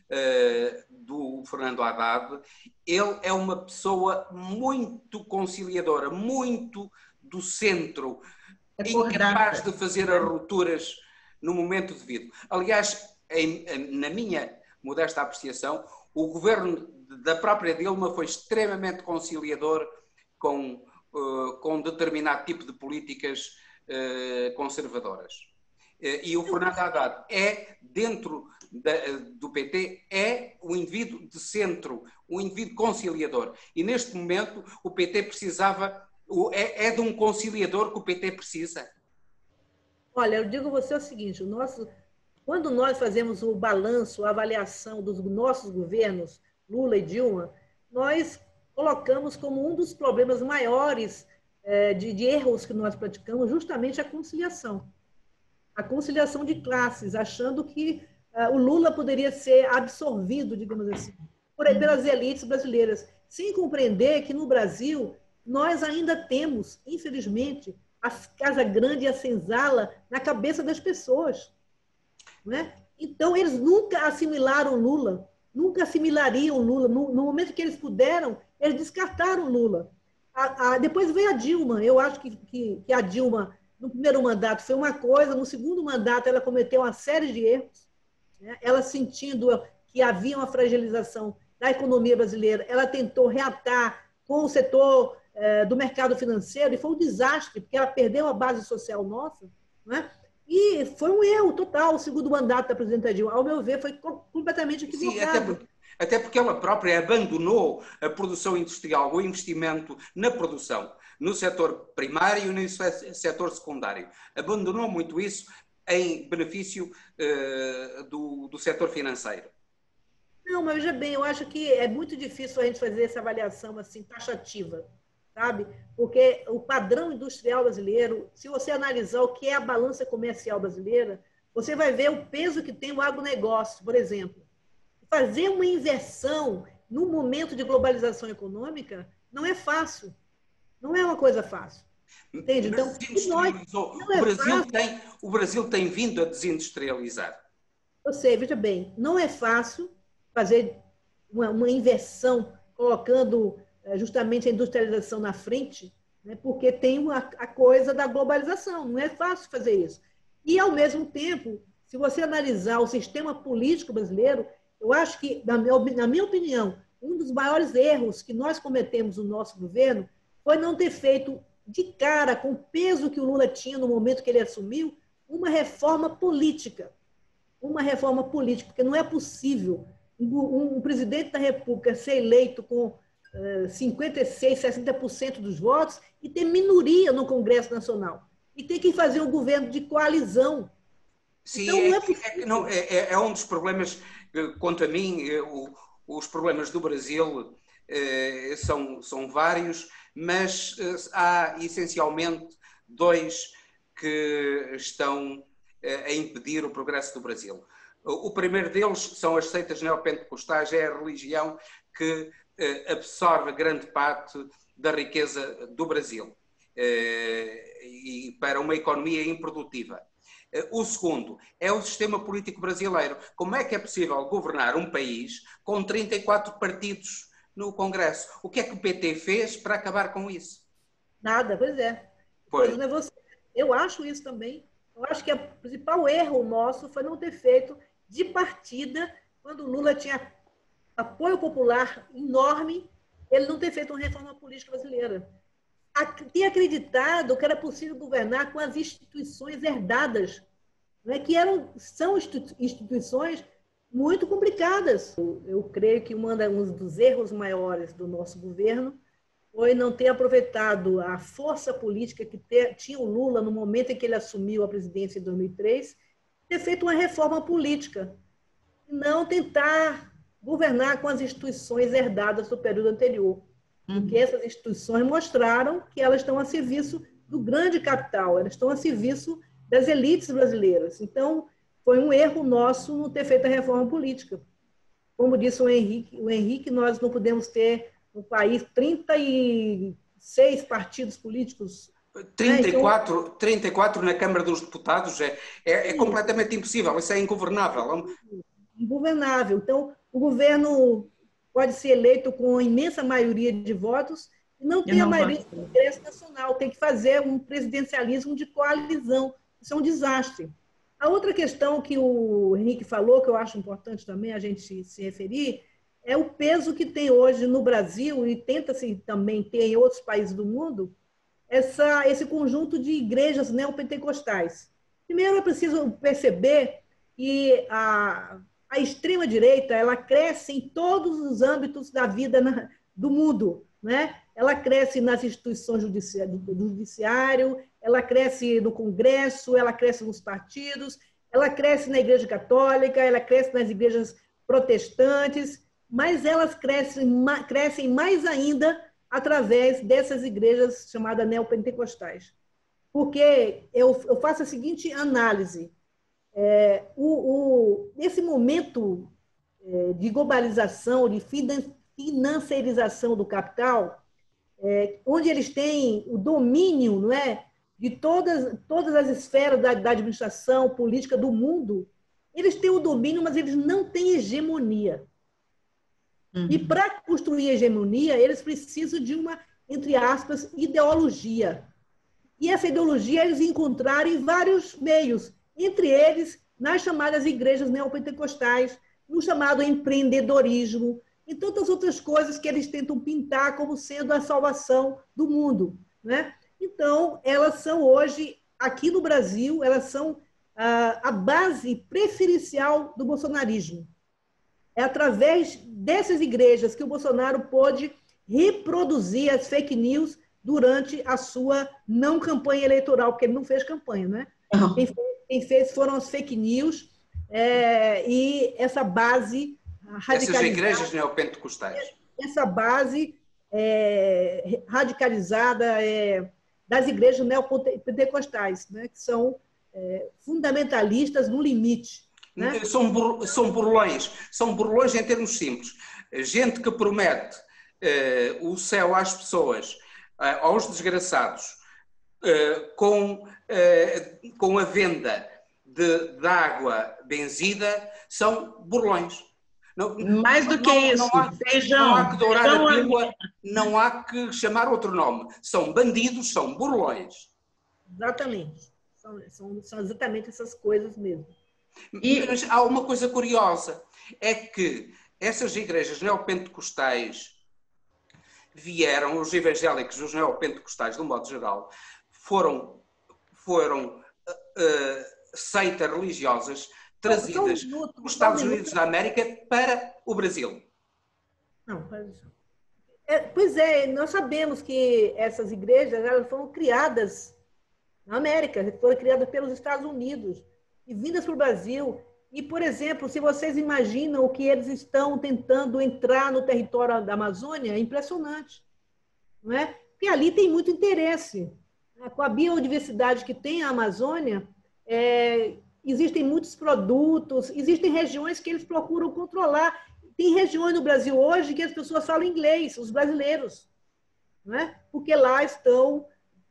do Fernando Haddad, ele é uma pessoa muito conciliadora, muito do centro, é incapaz de fazer as rupturas no momento devido. Aliás, em, na minha modesta apreciação, o governo da própria Dilma foi extremamente conciliador com, uh, com determinado tipo de políticas uh, conservadoras. Uh, e o Fernando Haddad é, dentro do PT é o indivíduo de centro, o indivíduo conciliador. E neste momento o PT precisava, é, é de um conciliador que o PT precisa. Olha, eu digo a você o seguinte: o nosso, quando nós fazemos o balanço, a avaliação dos nossos governos, Lula e Dilma, nós colocamos como um dos problemas maiores é, de, de erros que nós praticamos justamente a conciliação. A conciliação de classes, achando que o Lula poderia ser absorvido, digamos assim, por, pelas elites brasileiras, sem compreender que no Brasil nós ainda temos, infelizmente, a Casa Grande e a Senzala na cabeça das pessoas. Né? Então, eles nunca assimilaram Lula, nunca assimilariam Lula. No, no momento que eles puderam, eles descartaram Lula. A, a, depois veio a Dilma. Eu acho que, que, que, a Dilma, no primeiro mandato, foi uma coisa, no segundo mandato, ela cometeu uma série de erros. Né? Ela sentindo que havia uma fragilização da economia brasileira, ela tentou reatar com o setor eh, do mercado financeiro e foi um desastre, porque ela perdeu a base social nossa, né? e foi um erro total o segundo mandato da presidenta Dilma. Ao meu ver, foi completamente equivocado. Sim, até porque, até porque ela própria abandonou a produção industrial, o investimento na produção, no setor primário e no setor secundário. Abandonou muito isso em benefício uh, do, do setor financeiro. Não, mas veja bem, eu acho que é muito difícil a gente fazer essa avaliação assim taxativa. sabe? Porque o padrão industrial brasileiro, se você analisar o que é a balança comercial brasileira, você vai ver o peso que tem o agronegócio, por exemplo. Fazer uma inversão no momento de globalização econômica não é fácil. Não é uma coisa fácil. Entende? Então, nós, o, é Brasil fácil. tem, o Brasil tem vindo a desindustrializar. Eu sei, veja bem, não é fácil fazer uma, uma inversão colocando eh, justamente a industrialização na frente, né, porque tem a, a coisa da globalização. Não é fácil fazer isso. E, ao mesmo tempo, se você analisar o sistema político brasileiro, eu acho que, na minha, na minha opinião, um dos maiores erros que nós cometemos no nosso governo foi não ter feito de cara, com o peso que o Lula tinha no momento que ele assumiu, uma reforma política. Uma reforma política, porque não é possível um, um presidente da República ser eleito com uh, 56, 60% dos votos e ter minoria no Congresso Nacional e tem que fazer um governo de coalizão. Sim, então, é, não é, é, não, é, é, é, um dos problemas, eh, quanto a mim, eh, o, os problemas do Brasil eh, são, são vários, mas eh, há essencialmente dois que estão eh, a impedir o progresso do Brasil. O primeiro deles são as seitas neopentecostais, é a religião que eh, absorve grande parte da riqueza do Brasil. E para uma economia improdutiva. O segundo é o sistema político brasileiro. Como é que é possível governar um país com 34 partidos no Congresso? O que é que o PT fez para acabar com isso? Nada, pois é. Pois. é você. Eu acho isso também. Eu acho que o principal erro nosso foi não ter feito de partida, quando o Lula tinha apoio popular enorme, ele não ter feito uma reforma política brasileira tinha acreditado que era possível governar com as instituições herdadas, né, que eram, são instituições muito complicadas. Eu, eu creio que uma, um dos erros maiores do nosso governo foi não ter aproveitado a força política que ter, tinha o Lula no momento em que ele assumiu a presidência em 2003, ter feito uma reforma política, e não tentar governar com as instituições herdadas do período anterior porque essas instituições mostraram que elas estão a serviço do grande capital, elas estão a serviço das elites brasileiras. Então, foi um erro nosso não ter feito a reforma política. Como disse o Henrique, o Henrique nós não podemos ter no país 36 partidos políticos 34, né? então, 34 na Câmara dos Deputados é, é, é completamente impossível, isso é ingovernável. Ingovernável. Então, o governo pode ser eleito com imensa maioria de votos e não tem a maioria do Congresso Nacional. Tem que fazer um presidencialismo de coalizão. Isso é um desastre. A outra questão que o Henrique falou, que eu acho importante também a gente se referir, é o peso que tem hoje no Brasil e tenta-se também ter em outros países do mundo, essa, esse conjunto de igrejas neopentecostais. Primeiro, é preciso perceber que a, a extrema-direita ela cresce em todos os âmbitos da vida na, do mundo. Né? Ela cresce nas instituições do judiciário, ela cresce no Congresso, ela cresce nos partidos, ela cresce na Igreja Católica, ela cresce nas igrejas protestantes, mas elas crescem, crescem mais ainda através dessas igrejas chamadas neopentecostais. Porque eu, eu faço a seguinte análise: é, o, o, nesse momento é, de globalização, de financiarização do capital, é, onde eles têm o domínio não é, de todas, todas as esferas da, da administração política do mundo, eles têm o domínio, mas eles não têm hegemonia. Uhum. E para construir hegemonia, eles precisam de uma, entre aspas, ideologia. E essa ideologia eles encontraram em vários meios, entre eles nas chamadas igrejas neopentecostais, no chamado empreendedorismo e tantas outras coisas que eles tentam pintar como sendo a salvação do mundo. Né? Então, elas são hoje, aqui no Brasil, elas são a, a base preferencial do bolsonarismo. É através dessas igrejas que o Bolsonaro pôde reproduzir as fake news durante a sua não campanha eleitoral, porque ele não fez campanha, né? Quem, fez, quem, fez, foram as fake news é, e essa base radicalizada. Essas igrejas neopentecostais. Essa base é, radicalizada é, das igrejas neopentecostais, né, que são é, fundamentalistas no limite. Né? São, bur, são burlões, são burlões em termos simples. Gente que promete eh, o céu às pessoas, eh, aos desgraçados, eh, com, com a venda de, de água benzida, são burlões. Não, Mais do que não, isso, não há, não há que dourar a pílula, não há que chamar outro nome. São bandidos, são burlões. Exatamente. São, são, são exatamente essas coisas mesmo. E Mas há uma coisa curiosa, é que essas igrejas neopentecostais vieram, os evangélicos, os neopentecostais, de um modo geral, foram, foram uh, seitas religiosas trazidas dos Estados Unidos da América para o Brasil. Não, é, pois é, nós sabemos que essas igrejas elas foram criadas na América, foram criadas pelos Estados Unidos e vindas para o Brasil. E, por exemplo, se vocês imaginam o que eles estão tentando entrar no território da Amazônia, é impressionante. Não é? Porque ali tem muito interesse. Né? Com a biodiversidade que tem a Amazônia, é, existem muitos produtos, existem regiões que eles procuram controlar. Tem regiões no Brasil hoje que as pessoas falam inglês, os brasileiros, não é? porque lá estão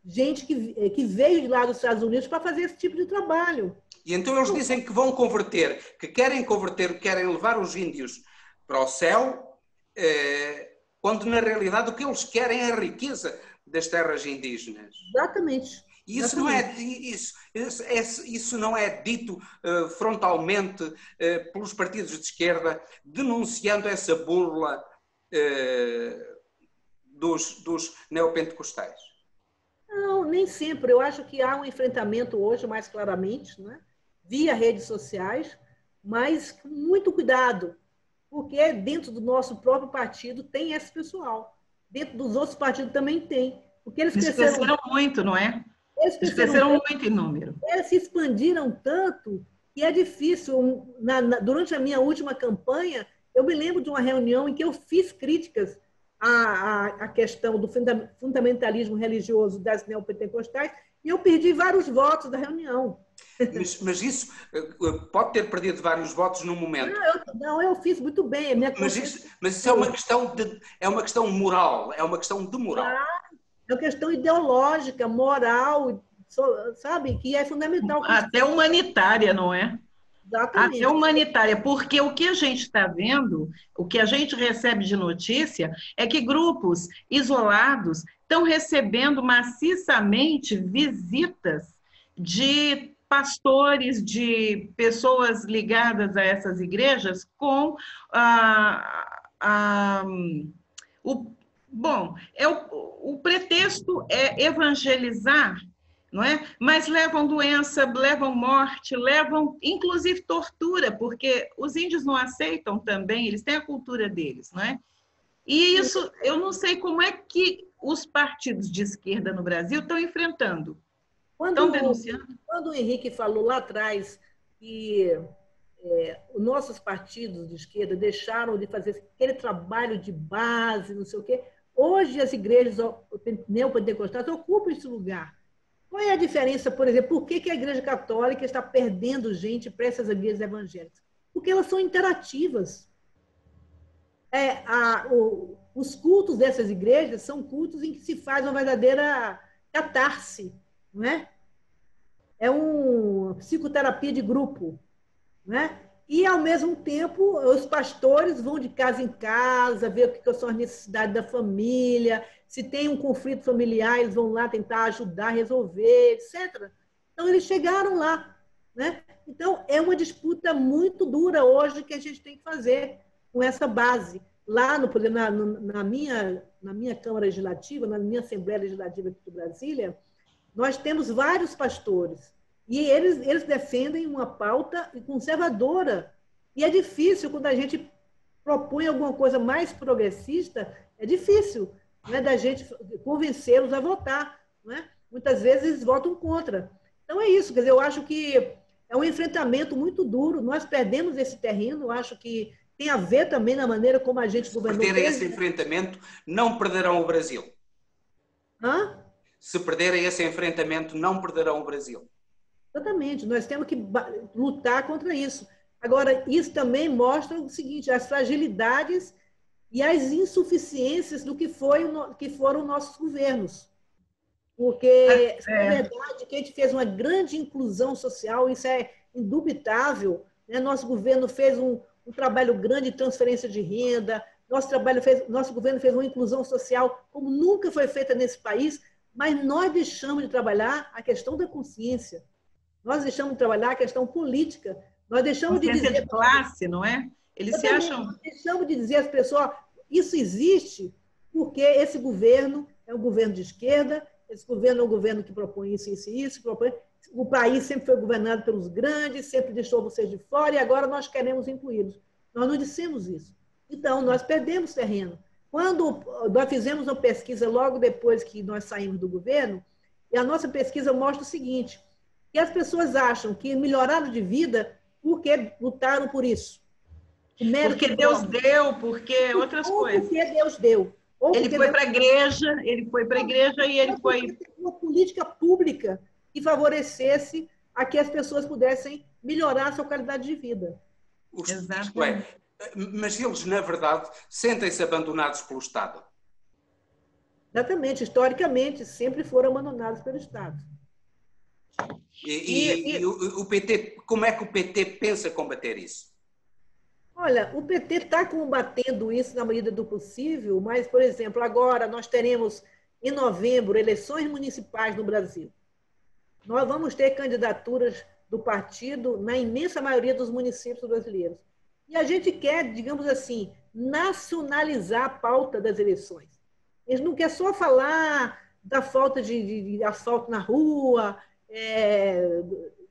gente que, que veio de lá dos Estados Unidos para fazer esse tipo de trabalho. E então eles dizem que vão converter, que querem converter, querem levar os índios para o céu, eh, quando na realidade o que eles querem é a riqueza das terras indígenas. Exatamente. Isso não é isso, isso, isso não é dito uh, frontalmente uh, pelos partidos de esquerda denunciando essa burla uh, dos, dos neopentecostais. Não, nem sempre. Eu acho que há um enfrentamento hoje mais claramente, né? via redes sociais, mas com muito cuidado, porque dentro do nosso próprio partido tem esse pessoal. Dentro dos outros partidos também tem. Porque eles, eles cresceram, cresceram muito, não é? Eles cresceram, muito em número. Eles se expandiram tanto que é difícil. Na, na, durante a minha última campanha, eu me lembro de uma reunião em que eu fiz críticas à, à, à questão do fundamentalismo religioso das neopentecostais e eu perdi vários votos da reunião. Mas, mas, isso eh, pode ter perdido vários votos no momento. Não, eu, não, eu fiz muito bem. mas, isso, mas isso é uma questão de, é uma questão moral, é uma questão de moral. É uma questão ideológica, moral, sabe, que é fundamental. Até humanitária, não é? Exatamente. Até humanitária, porque o que a gente está vendo, o que a gente recebe de notícia, é que grupos isolados estão recebendo maciçamente visitas de pastores, de pessoas ligadas a essas igrejas com ah, ah, o bom, é o, o pretexto é evangelizar, não é? Mas levam doença, levam morte, levam inclusive tortura, porque os índios não aceitam também, eles têm a cultura deles, não é? E isso, eu não sei como é que os partidos de esquerda no Brasil estão enfrentando. Quando, estão denunciando? Quando o Henrique falou lá atrás que é, os nossos partidos de esquerda deixaram de fazer aquele trabalho de base, não sei o quê, hoje as igrejas neopentecostais ocupam esse lugar. Qual é a diferença, por exemplo, por que, que a Igreja Católica está perdendo gente para essas igrejas evangélicas? Porque elas são interativas. É, a, o, os cultos dessas igrejas são cultos em que se faz uma verdadeira catarse, não é? É uma psicoterapia de grupo, não é? E, ao mesmo tempo, os pastores vão de casa em casa, ver o que são as necessidades da família, se tem um conflito familiar, eles vão lá tentar ajudar, resolver, etc. Então, eles chegaram lá. Né? Então, é uma disputa muito dura hoje que a gente tem que fazer com essa base lá no, na, na, minha, na minha Câmara Legislativa, na minha Assembleia Legislativa aqui de Brasília, nós temos vários pastores e eles, eles defendem uma pauta conservadora. E é difícil quando a gente propõe alguma coisa mais progressista, é difícil né, da gente convencê-los a votar. Né? Muitas vezes eles votam contra. Então é isso, quer dizer, eu acho que é um enfrentamento muito duro. Nós perdemos esse terreno, eu acho que tem a ver também na maneira como a gente governou. Se perderem esse enfrentamento, não perderão o Brasil. Hã? Se perderem esse enfrentamento, não perderão o Brasil. Exatamente, nós temos que lutar contra isso. Agora, isso também mostra o seguinte: as fragilidades e as insuficiências do que, foi, que foram nossos governos. Porque, é. na verdade, que a gente fez uma grande inclusão social, isso é indubitável. Né? Nosso governo fez um, um trabalho grande de transferência de renda, nosso, trabalho fez, nosso governo fez uma inclusão social como nunca foi feita nesse país, mas nós deixamos de trabalhar a questão da consciência, nós deixamos de trabalhar a questão política, nós deixamos de dizer... de classe, não é? Eles se acham... Nós deixamos de dizer às pessoas, isso existe porque esse governo é um governo de esquerda, esse governo é um governo que propõe isso, isso e isso, propõe... o país sempre foi governado pelos grandes, sempre deixou vocês de fora e agora nós queremos incluí-los. Nós não dissemos isso. Então, nós perdemos terreno. Quando nós fizemos uma pesquisa logo depois que nós saímos do governo, e a nossa pesquisa mostra o seguinte, que as pessoas acham que melhoraram de vida porque lutaram por isso. Porque Deus deu, porque outras ou coisas. Porque Deus deu. ele foi para a igreja, ele foi para a igreja e ele foi. Uma política pública que favorecesse a que as pessoas pudessem melhorar a sua qualidade de vida. Exatamente. Mas eles, na verdade, sentem-se abandonados pelo Estado. Exatamente. Historicamente, sempre foram abandonados pelo Estado. E, e, e, o, o PT, como é que o PT pensa combater isso? Olha, o PT está combatendo isso na medida do possível, mas, por exemplo, agora nós teremos em novembro eleições municipais no Brasil. Nós vamos ter candidaturas do partido na imensa maioria dos municípios brasileiros. E a gente quer, digamos assim, nacionalizar a pauta das eleições. Eles não quer só falar da falta de, de, de asfalto na rua, é,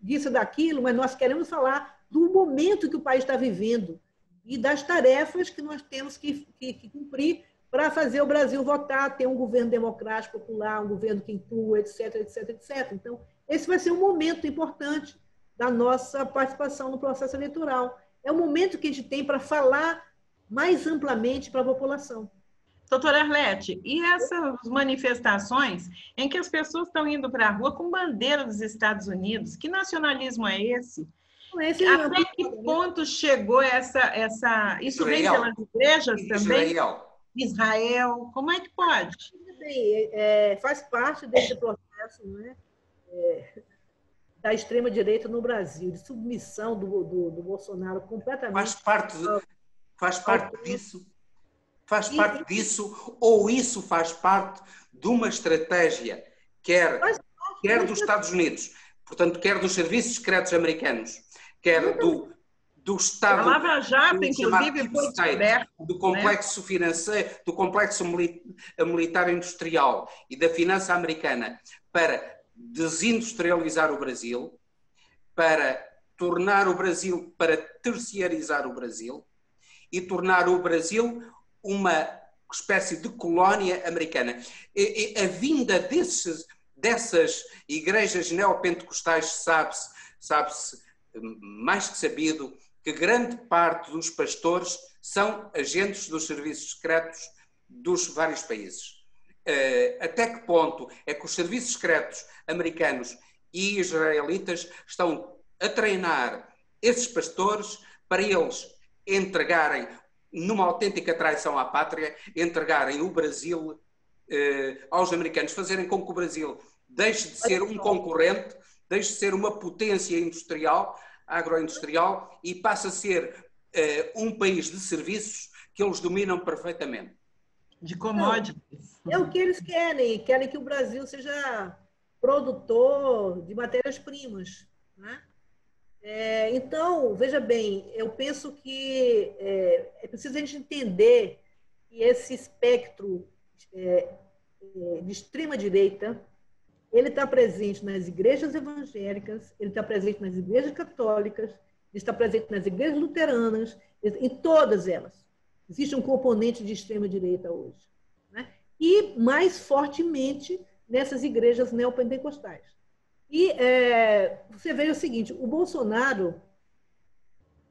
disso, daquilo, mas nós queremos falar do momento que o país está vivendo e das tarefas que nós temos que, que, que cumprir para fazer o Brasil votar, ter um governo democrático popular, um governo que inclua, etc, etc, etc. Então, esse vai ser um momento importante da nossa participação no processo eleitoral. É o momento que a gente tem para falar mais amplamente para a população. Doutora Arlete, e essas manifestações em que as pessoas estão indo para a rua com bandeira dos Estados Unidos, que nacionalismo é esse? esse é Até que ponto chegou essa. essa... Isso Israel. vem pelas igrejas também? Israel. Israel. Como é que pode? É, faz parte desse processo né, é, da extrema-direita no Brasil, de submissão do, do, do Bolsonaro completamente. Faz parte, faz parte disso Faz parte disso ou isso faz parte de uma estratégia, quer, quer dos Estados Unidos, portanto, quer dos serviços secretos americanos, quer do, do Estado. A Lava Jato, inclusive, foi descoberto. Do complexo né? financeiro, do complexo militar industrial e da finança americana para desindustrializar o Brasil, para tornar o Brasil, para terciarizar o Brasil e tornar o Brasil uma espécie de colónia americana. E, e a vinda desses, dessas igrejas neopentecostais sabe-se, sabe-se mais que sabido que grande parte dos pastores são agentes dos serviços secretos dos vários países. Eh, até que ponto é que os serviços secretos americanos e israelitas estão a treinar esses pastores para eles entregarem numa autêntica traição à pátria, entregarem o Brasil eh, aos americanos, fazerem com que o Brasil deixe de ser um concorrente, deixe de ser uma potência industrial, agroindustrial, e passe a ser eh, um país de serviços que eles dominam perfeitamente. De commodities. é o que eles querem, querem que o Brasil seja produtor de matérias-primas, né? É, então, veja bem, eu penso que é, é, preciso a gente entender que esse espectro é, é de extrema-direita, ele está presente nas igrejas evangélicas, ele está presente nas igrejas católicas, ele está presente nas igrejas luteranas, em todas elas. Existe um componente de extrema-direita hoje. Né? E mais fortemente nessas igrejas neopentecostais. E é, você veja o seguinte: o Bolsonaro,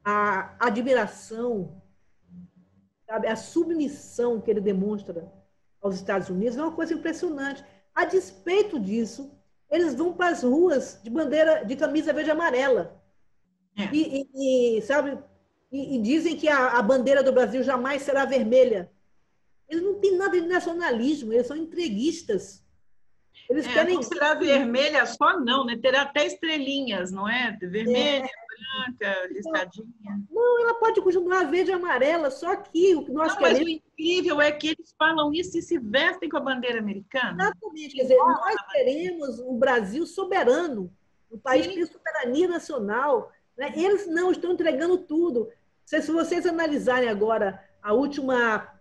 a admiração sabe? A submissão que ele demonstra aos Estados Unidos é uma coisa impressionante. A despeito disso, eles vão para as ruas de bandeira, de camisa verde e amarela. É. E, e, e, sabe, e, e, dizem que a, a bandeira do Brasil jamais será vermelha. Eles não têm nada de nacionalismo, eles são entreguistas. Eles é, querem. Não será vermelha só, não, né? Terá até estrelinhas, não é? Vermelha, é. branca, listadinha. Não, ela pode continuar verde e amarela, só que o que nós não, queremos. Mas o incrível é que eles falam isso e se vestem com a bandeira americana. Exatamente. Quer dizer, nós queremos um Brasil soberano, um país Sim. que tem soberania nacional. Né? Eles não estão entregando tudo. Se, se vocês analisarem agora a última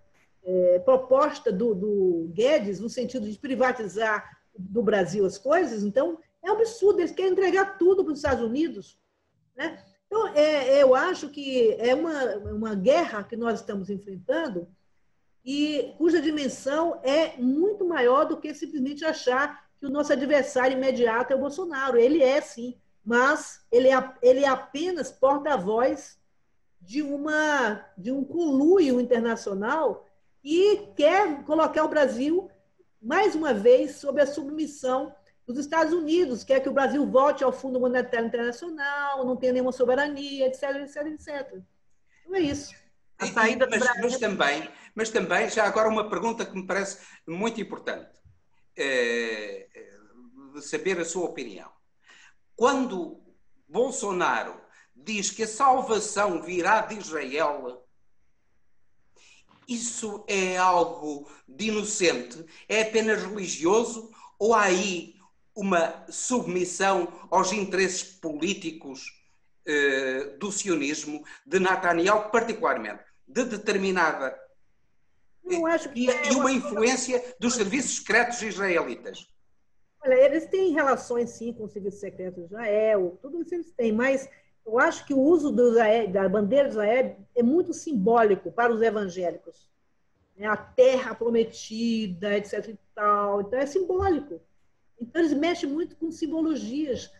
é, proposta do, do Guedes, no sentido de privatizar do Brasil as coisas, então é um absurdo, eles querem entregar tudo para os Estados Unidos. Né? Então, é, eu acho que é uma, uma guerra que nós estamos enfrentando e cuja dimensão é muito maior do que simplesmente achar que o nosso adversário imediato é o Bolsonaro. Ele é, sim, mas ele é, ele é apenas porta-voz de, uma, de um conluio internacional e quer colocar o Brasil mais uma vez, sob a submissão dos Estados Unidos, quer que o Brasil volte ao Fundo Monetário Internacional, não tenha nenhuma soberania, etc, etc, etc. Então é isso. A saída mas, mas, também, mas também, já agora uma pergunta que me parece muito importante, é, de saber a sua opinião. Quando Bolsonaro diz que a salvação virá de Israel, isso é algo de inocente? É apenas religioso? Ou há aí uma submissão aos interesses políticos eh, do sionismo, de Netanyahu particularmente, de determinada. e, é e uma influência dos serviços secretos israelitas? Olha, eles têm relações sim com os serviços secretos de Israel, tudo isso eles têm, mas eu acho que o uso Israel, da bandeira de Israel é muito simbólico para os evangélicos. É a terra prometida, etc. E tal. Então, é simbólico. Então, eles mexem muito com simbologias.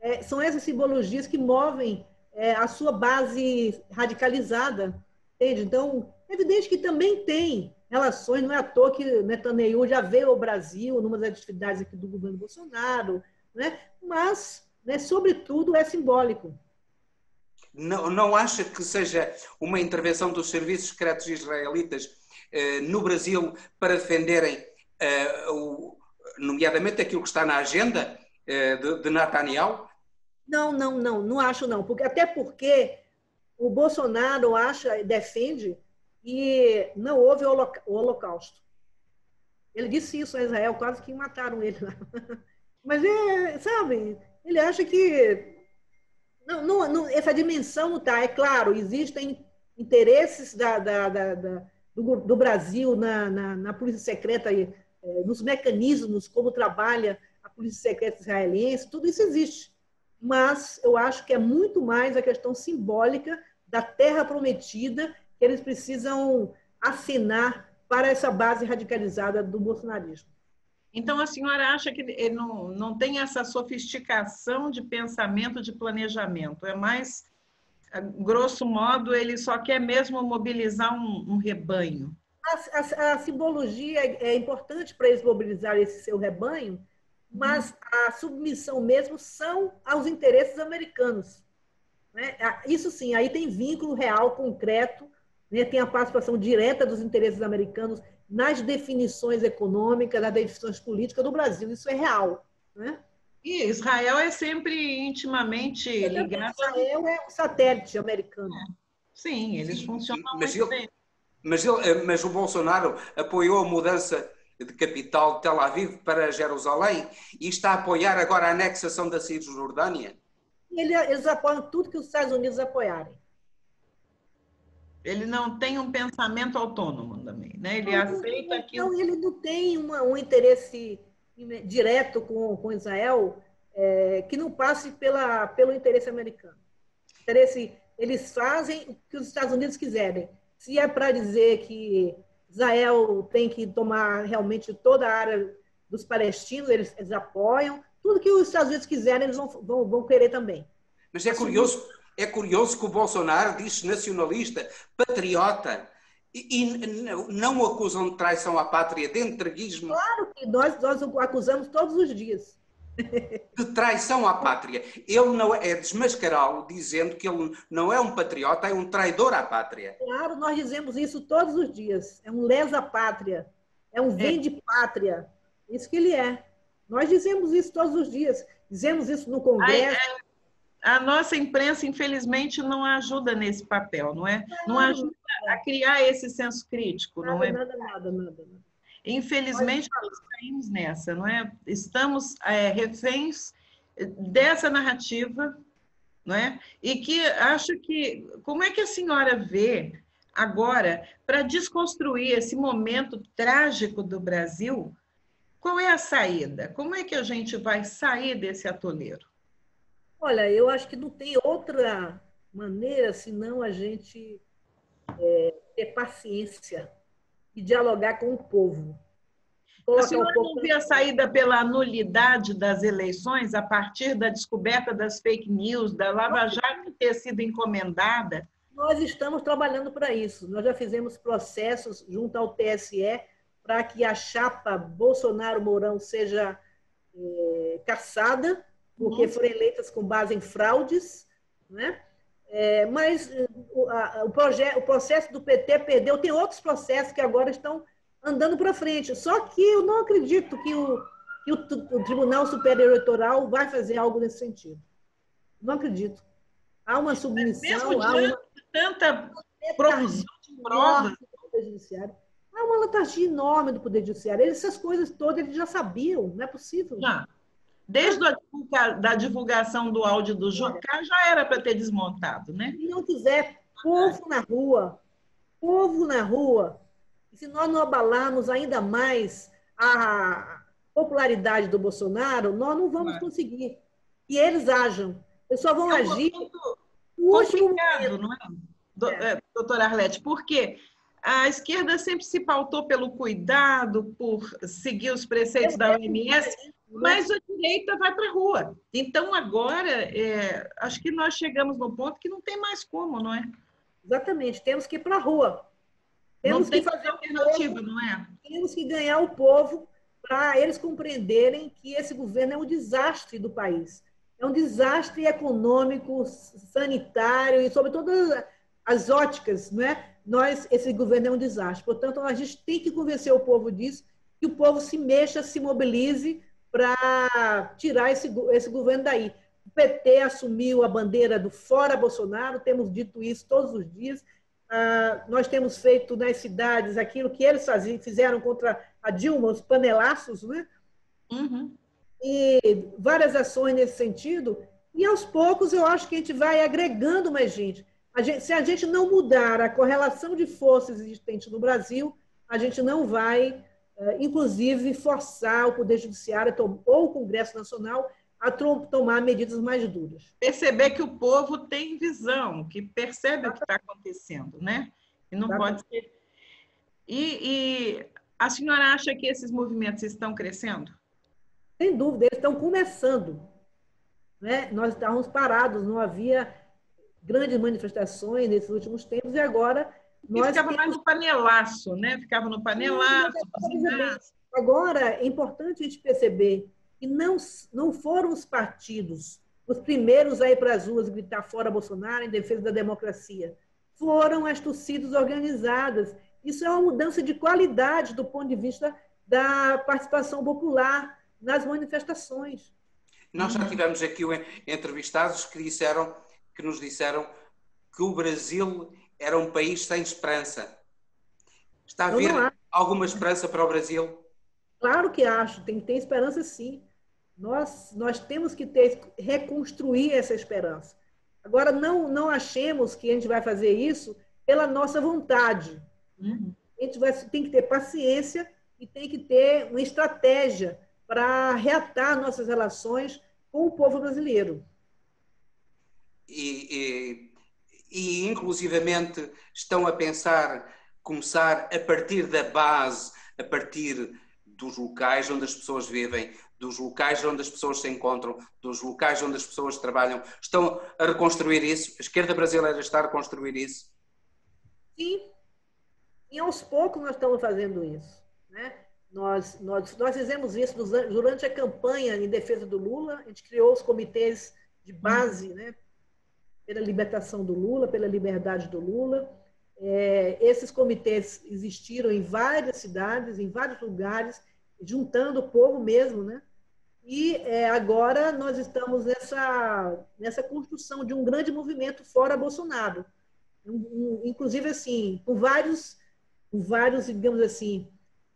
É, são essas simbologias que movem é, a sua base radicalizada. Entende? Então, é evidente que também tem relações, não é à toa que Netanyahu já veio ao Brasil, numa das atividades aqui do governo Bolsonaro, né? mas, né, sobretudo, é simbólico não, não acha que seja uma intervenção dos serviços secretos israelitas eh, no Brasil para defenderem, eh, o, nomeadamente aquilo que está na agenda eh, de, de Netanyahu? Não, não, não, não acho não, porque até porque o Bolsonaro acha, defende que não houve o holocausto. Ele disse isso a Israel, quase que mataram ele lá. Mas, é, sabe, ele acha que não, não, não, essa dimensão está. É claro, existem interesses da, da, da, da do, do, Brasil na, na, na polícia secreta, é, nos mecanismos, como trabalha a polícia secreta israelense, tudo isso existe. Mas eu acho que é muito mais a questão simbólica da terra prometida que eles precisam assinar para essa base radicalizada do bolsonarismo. Então, a senhora acha que ele não, não tem essa sofisticação de pensamento, de planejamento? É mais, grosso modo, ele só quer mesmo mobilizar um, um rebanho? A, a, a, simbologia é importante para eles mobilizar esse seu rebanho, mas a submissão mesmo são aos interesses americanos. Né? Isso sim, aí tem vínculo real, concreto, né? tem a participação direta dos interesses americanos nas definições econômicas, nas definições políticas do Brasil. Isso é real. Né? E Israel é sempre intimamente ligado. Israel é um satélite americano. É. Sim, eles funcionam mas muito ele, bem. Mas, ele, mas o Bolsonaro apoiou a mudança de capital de Tel Aviv para Jerusalém e está a apoiar agora a anexação da Cisjordânia? Ele, eles apoiam tudo que os Estados Unidos apoiarem. Ele não tem um pensamento autônomo né? Ele não, aceita então, que. Então, ele não tem uma, um interesse direto com, com Israel é, que não passe pela, pelo interesse americano. Interesse, eles fazem o que os Estados Unidos quiserem. Se é para dizer que Israel tem que tomar realmente toda a área dos palestinos, eles, eles apoiam. Tudo que os Estados Unidos quiserem, eles vão, vão, vão querer também. Mas é curioso, é curioso que o Bolsonaro diz nacionalista, patriota, E, e não o acusam de traição à pátria, de entreguismo? Claro que nós, nós o acusamos todos os dias. De traição à pátria. Ele não é, é desmascará-lo dizendo que ele não é um patriota, é um traidor à pátria. Claro, nós dizemos isso todos os dias. É um lesa pátria, é um vende pátria. Isso que ele é. Nós dizemos isso todos os dias. Dizemos isso no Congresso. Ai, é a nossa imprensa, infelizmente, não ajuda nesse papel, não é? Não ajuda a criar esse senso crítico, nada, não é? Nada, nada, nada. Infelizmente, nós caímos nessa, não é? Estamos é, reféns dessa narrativa, não é? E que acho que, como é que a senhora vê agora para desconstruir esse momento trágico do Brasil? Qual é a saída? Como é que a gente vai sair desse atoleiro? Olha, eu acho que não tem outra maneira senão a gente é, ter paciência e dialogar com o povo. a senhora não vê a saída pela nulidade das eleições a partir da descoberta das fake news, da Lava Jato ter sido encomendada? Nós estamos trabalhando para isso. Nós já fizemos processos junto ao TSE para que a chapa Bolsonaro-Mourão seja é, caçada porque Nossa. foram eleitas com base em fraudes, né? É, mas o, a, o, o processo do PT perdeu. Tem outros processos que agora estão andando para frente. Só que eu não acredito que o, que o, o Tribunal Superior Eleitoral vai fazer algo nesse sentido. Não acredito. Há uma submissão. Mesmo há uma, tanta provisão de provas. Há uma letargia enorme do Poder Judiciário. Essas coisas todas eles já sabiam, não é possível. Já. Desde a da divulgação do áudio do Jucá, já era para ter desmontado, né? Se não quiser, povo na rua, povo na rua. E se nós não abalarmos ainda mais a popularidade do Bolsonaro, nós não vamos é. conseguir. E eles ajam. Eles só vão é agir no último momento. não é? Do, é. Doutora Arlete, por quê? A esquerda sempre se pautou pelo cuidado, por seguir os preceitos da OMS, mas a direita vai para a rua. Então, agora, é, acho que nós chegamos no ponto que não tem mais como, não é? Exatamente, temos que ir para a rua. Temos que fazer alternativa, povo, não é? Temos que ganhar o povo para eles compreenderem que esse governo é um desastre do país. É um desastre econômico, sanitário e sobre todas as óticas, não é? Nós, esse governo é um desastre. Portanto, a gente tem que convencer o povo disso, que o povo se mexa, se mobilize para tirar esse, esse governo daí. O PT assumiu a bandeira do fora Bolsonaro, temos dito isso todos os dias. Ah, nós temos feito nas cidades aquilo que eles faziam, fizeram contra a Dilma, os panelaços, né? Uhum. E várias ações nesse sentido. E aos poucos eu acho que a gente vai agregando mais gente. A gente se a gente não mudar a correlação de forças existentes no Brasil, a gente não vai inclusive forçar o Poder Judiciário ou o Congresso Nacional a tomar medidas mais duras. Perceber que o povo tem visão, que percebe o que está acontecendo, né? E não pode ser. E, e, a senhora acha que esses movimentos estão crescendo? Sem dúvida, eles estão começando. Né? Nós estávamos parados, não havia grandes manifestações nesses últimos tempos, e agora nós ficava temos... mais no panelaço, né? Ficava no panelaço. Agora, é importante a gente perceber que não, não foram os partidos os primeiros a ir para as ruas gritar fora Bolsonaro em defesa da democracia. Foram as torcidas organizadas. Isso é uma mudança de qualidade do ponto de vista da participação popular nas manifestações. Nós já tivemos aqui entrevistados que disseram que nos disseram que o Brasil era um país sem esperança. Está a vir alguma esperança para o Brasil? Claro que acho, tem que ter esperança sim. Nós, nós temos que ter, reconstruir essa esperança. Agora, não, não achemos que a gente vai fazer isso pela nossa vontade. Uhum. A gente vai, tem que ter paciência e tem que ter uma estratégia para reatar nossas relações com o povo brasileiro. E, e inclusivamente estão a pensar começar a partir da base, a partir dos locais onde as pessoas vivem, dos locais onde as pessoas se encontram, dos locais onde as pessoas trabalham. Estão a reconstruir isso? A esquerda brasileira está a reconstruir isso? Sim. E aos poucos nós estamos fazendo isso. Né? Nós, nós, nós fizemos isso durante a campanha em defesa do Lula, a gente criou os comitês de base né, pela libertação do Lula, pela liberdade do Lula. É, esses comitês existiram em várias cidades, em vários lugares, juntando o povo mesmo, né? E é, agora nós estamos nessa, nessa construção de um grande movimento fora Bolsonaro. Um, um, inclusive, assim, com vários, com vários, digamos assim,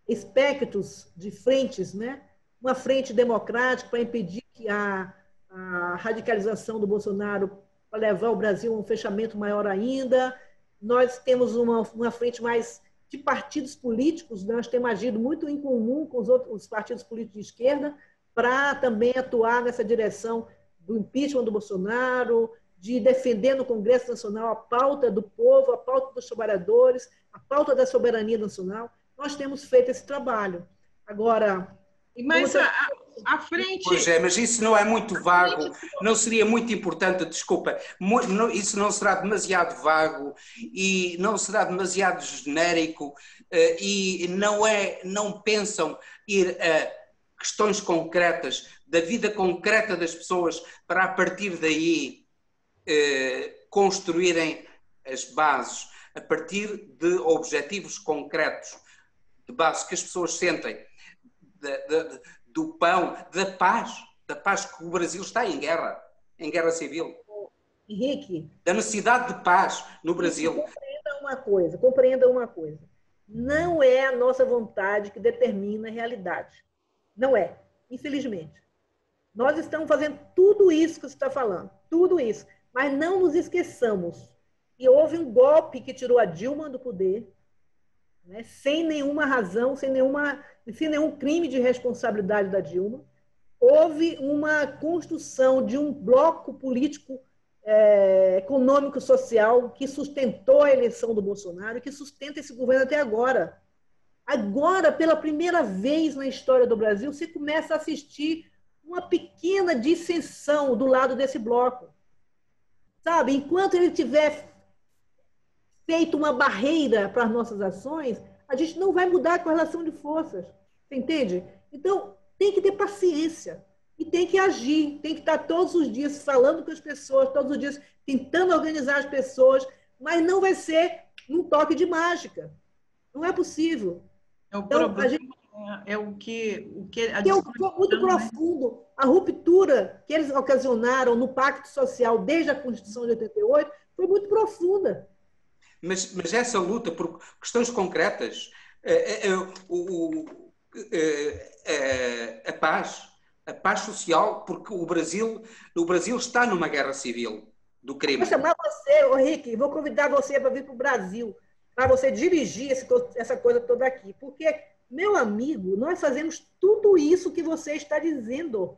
espectros de frentes, né? Uma frente democrática para impedir que a, a radicalização do Bolsonaro para levar o Brasil a um fechamento maior ainda. Nós temos uma, uma frente mais de partidos políticos, nós temos agido muito em comum com os outros os partidos políticos de esquerda para também atuar nessa direção do impeachment do Bolsonaro, de defender no Congresso Nacional a pauta do povo, a pauta dos trabalhadores, a pauta da soberania nacional. Nós temos feito esse trabalho. Agora. Mas a, à frente. Pois é, mas isso não é muito vago, não seria muito importante, desculpa, isso não será demasiado vago e não será demasiado genérico eh, e não é, não pensam ir a questões concretas da vida concreta das pessoas para a partir daí eh, construírem as bases a partir de objetivos concretos de base que as pessoas sentem de, de, do pão, da paz, da paz que o Brasil está em guerra, em guerra civil. Henrique. Da necessidade de paz no Brasil. Compreenda uma coisa, compreenda uma coisa. Não é a nossa vontade que determina a realidade. Não é, infelizmente. Nós estamos fazendo tudo isso que você está falando, tudo isso. Mas não nos esqueçamos que houve um golpe que tirou a Dilma do poder, né, sem nenhuma razão, sem, nenhuma, sem nenhum crime de responsabilidade da Dilma. Houve uma construção de um bloco político, é, econômico, social que sustentou a eleição do Bolsonaro que sustenta esse governo até agora. Agora, pela primeira vez na história do Brasil, você começa a assistir uma pequena dissensão do lado desse bloco. Sabe, enquanto ele tiver feito uma barreira para as nossas ações, a gente não vai mudar a correlação de forças. Você entende? Então, tem que ter paciência e tem que agir, tem que estar todos os dias falando com as pessoas, todos os dias tentando organizar as pessoas, mas não vai ser num toque de mágica. Não é possível. É o então, problema. Gente, é o que, o que, que é um muito profundo. A ruptura que eles ocasionaram no Pacto Social desde a Constituição de 88 foi muito profunda mas, mas essa luta por questões concretas, é, é, é o, a paz, a paz social, porque o Brasil, o Brasil está numa guerra civil do crime. Vou chamar você, Rick, vou convidar você para vir para o Brasil, para você dirigir esse, essa coisa toda aqui, porque, meu amigo, nós fazemos tudo isso que você está dizendo,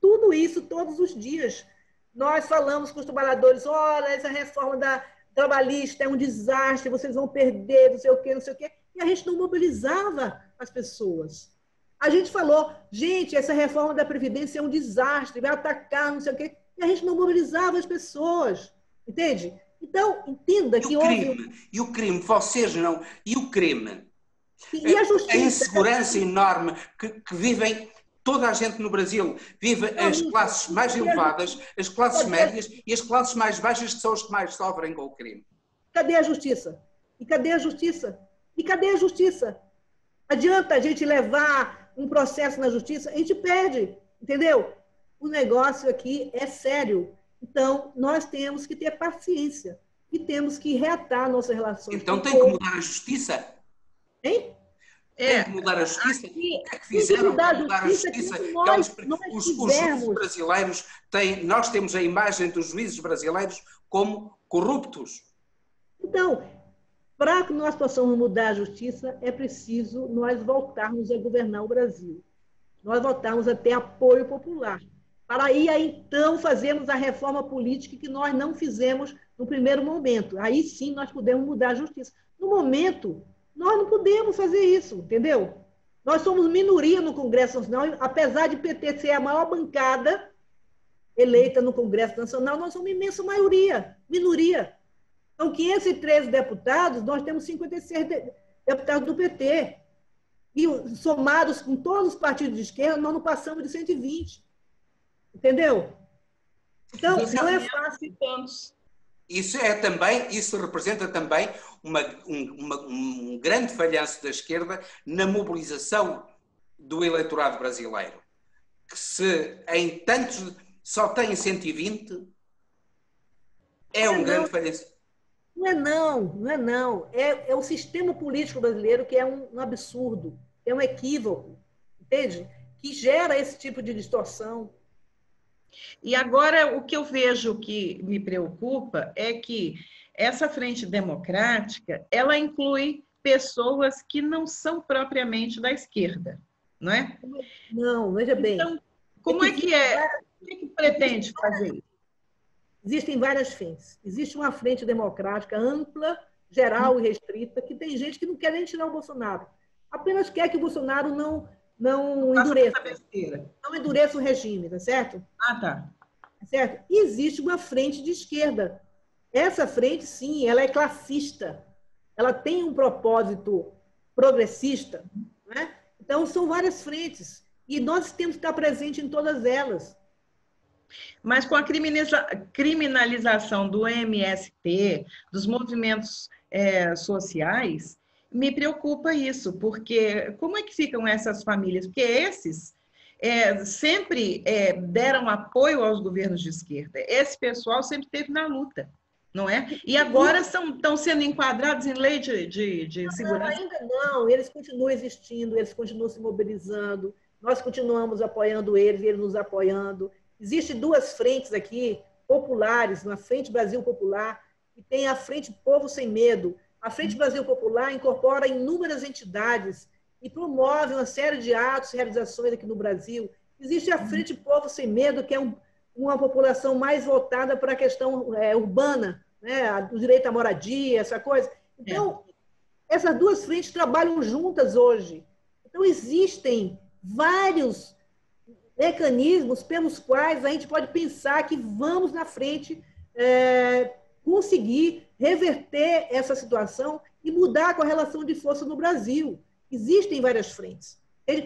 tudo isso todos os dias. Nós falamos com os trabalhadores, olha, essa reforma da, trabalhista é um desastre, vocês vão perder, não sei o quê, não sei o quê. E a gente não mobilizava as pessoas. A gente falou, gente, essa reforma da Previdência é um desastre, vai atacar, não sei o quê. E a gente não mobilizava as pessoas. Entende? Então, entenda e que o crime, houve... E o crime, vocês não... E o crime? E a justiça? A insegurança enorme que, que vivem toda a gente no Brasil vive as classes mais elevadas, as classes médias e as classes mais baixas que são as que mais sofrem com o crime. Cadê a justiça? E cadê a justiça? E cadê a justiça? Adianta a gente levar um processo na justiça? A gente perde, entendeu? O negócio aqui é sério. Então, nós temos que ter paciência e temos que reatar nossas relações. Então, tem que mudar a justiça? Hein? É, tem que mudar a justiça. Aqui, é que fizeram mudar, mudar a justiça. Nós, os, os juízes brasileiros têm, nós temos a imagem dos juízes brasileiros como corruptos. Então, para que nós possamos mudar a justiça, é preciso nós voltarmos a governar o Brasil. Nós voltarmos a ter apoio popular. Para aí, aí então, fazermos a reforma política que nós não fizemos no primeiro momento. Aí sim nós podemos mudar a justiça. No momento, nós não podemos fazer isso, entendeu? Nós somos minoria no Congresso Nacional, apesar de PT ser a maior bancada eleita no Congresso Nacional, nós somos imensa maioria, minoria. São 513 deputados, nós temos 56, deputados do PT. E somados com todos os partidos de esquerda, nós não passamos de 120. Entendeu? Então, não é fácil. Isso é também, isso representa também uma, um, uma, um grande falhanço da esquerda na mobilização do eleitorado brasileiro. Que se em tantos só tem 120, é um não, grande falhanço. Não é não, não é não. É, é o sistema político brasileiro que é um, um absurdo, é um equívoco, entende? Que gera esse tipo de distorção. E agora o que eu vejo que me preocupa é que essa frente democrática, ela inclui pessoas que não são propriamente da esquerda, não é? Não, veja bem. Então, como é que é? O que, que pretende fazer? Existem várias frentes. Existe uma frente democrática ampla, geral e restrita, que tem gente que não quer nem tirar o Bolsonaro. Apenas quer que o Bolsonaro não não endureça. Não endureça o regime, tá certo? Ah, tá. tá. Certo? Existe uma frente de esquerda. Essa frente, sim, ela é classista. Ela tem um propósito progressista. Né? Então, são várias frentes. E nós temos que estar presente em todas elas. Mas com a criminalização do MST, dos movimentos é, sociais, me preocupa isso, porque como é que ficam essas famílias? Porque esses é, sempre é, deram apoio aos governos de esquerda. Esse pessoal sempre esteve na luta, não é? E agora são, estão sendo enquadrados em lei de, de, de segurança? Não, ainda não, eles continuam existindo, eles continuam se mobilizando, nós continuamos apoiando eles, eles nos apoiando. Existem duas frentes aqui, populares, uma Frente Brasil Popular e tem a Frente Povo Sem Medo, a Frente Brasil Popular incorpora inúmeras entidades e promove uma série de atos e realizações aqui no Brasil. Existe a Frente Povo Sem Medo, que é um, uma população mais voltada para a questão é, urbana, né? o direito à moradia, essa coisa. Então, é. essas duas frentes trabalham juntas hoje. Então, existem vários mecanismos pelos quais a gente pode pensar que vamos na frente é, conseguir reverter essa situação e mudar a correlação de força no Brasil. Existem várias frentes.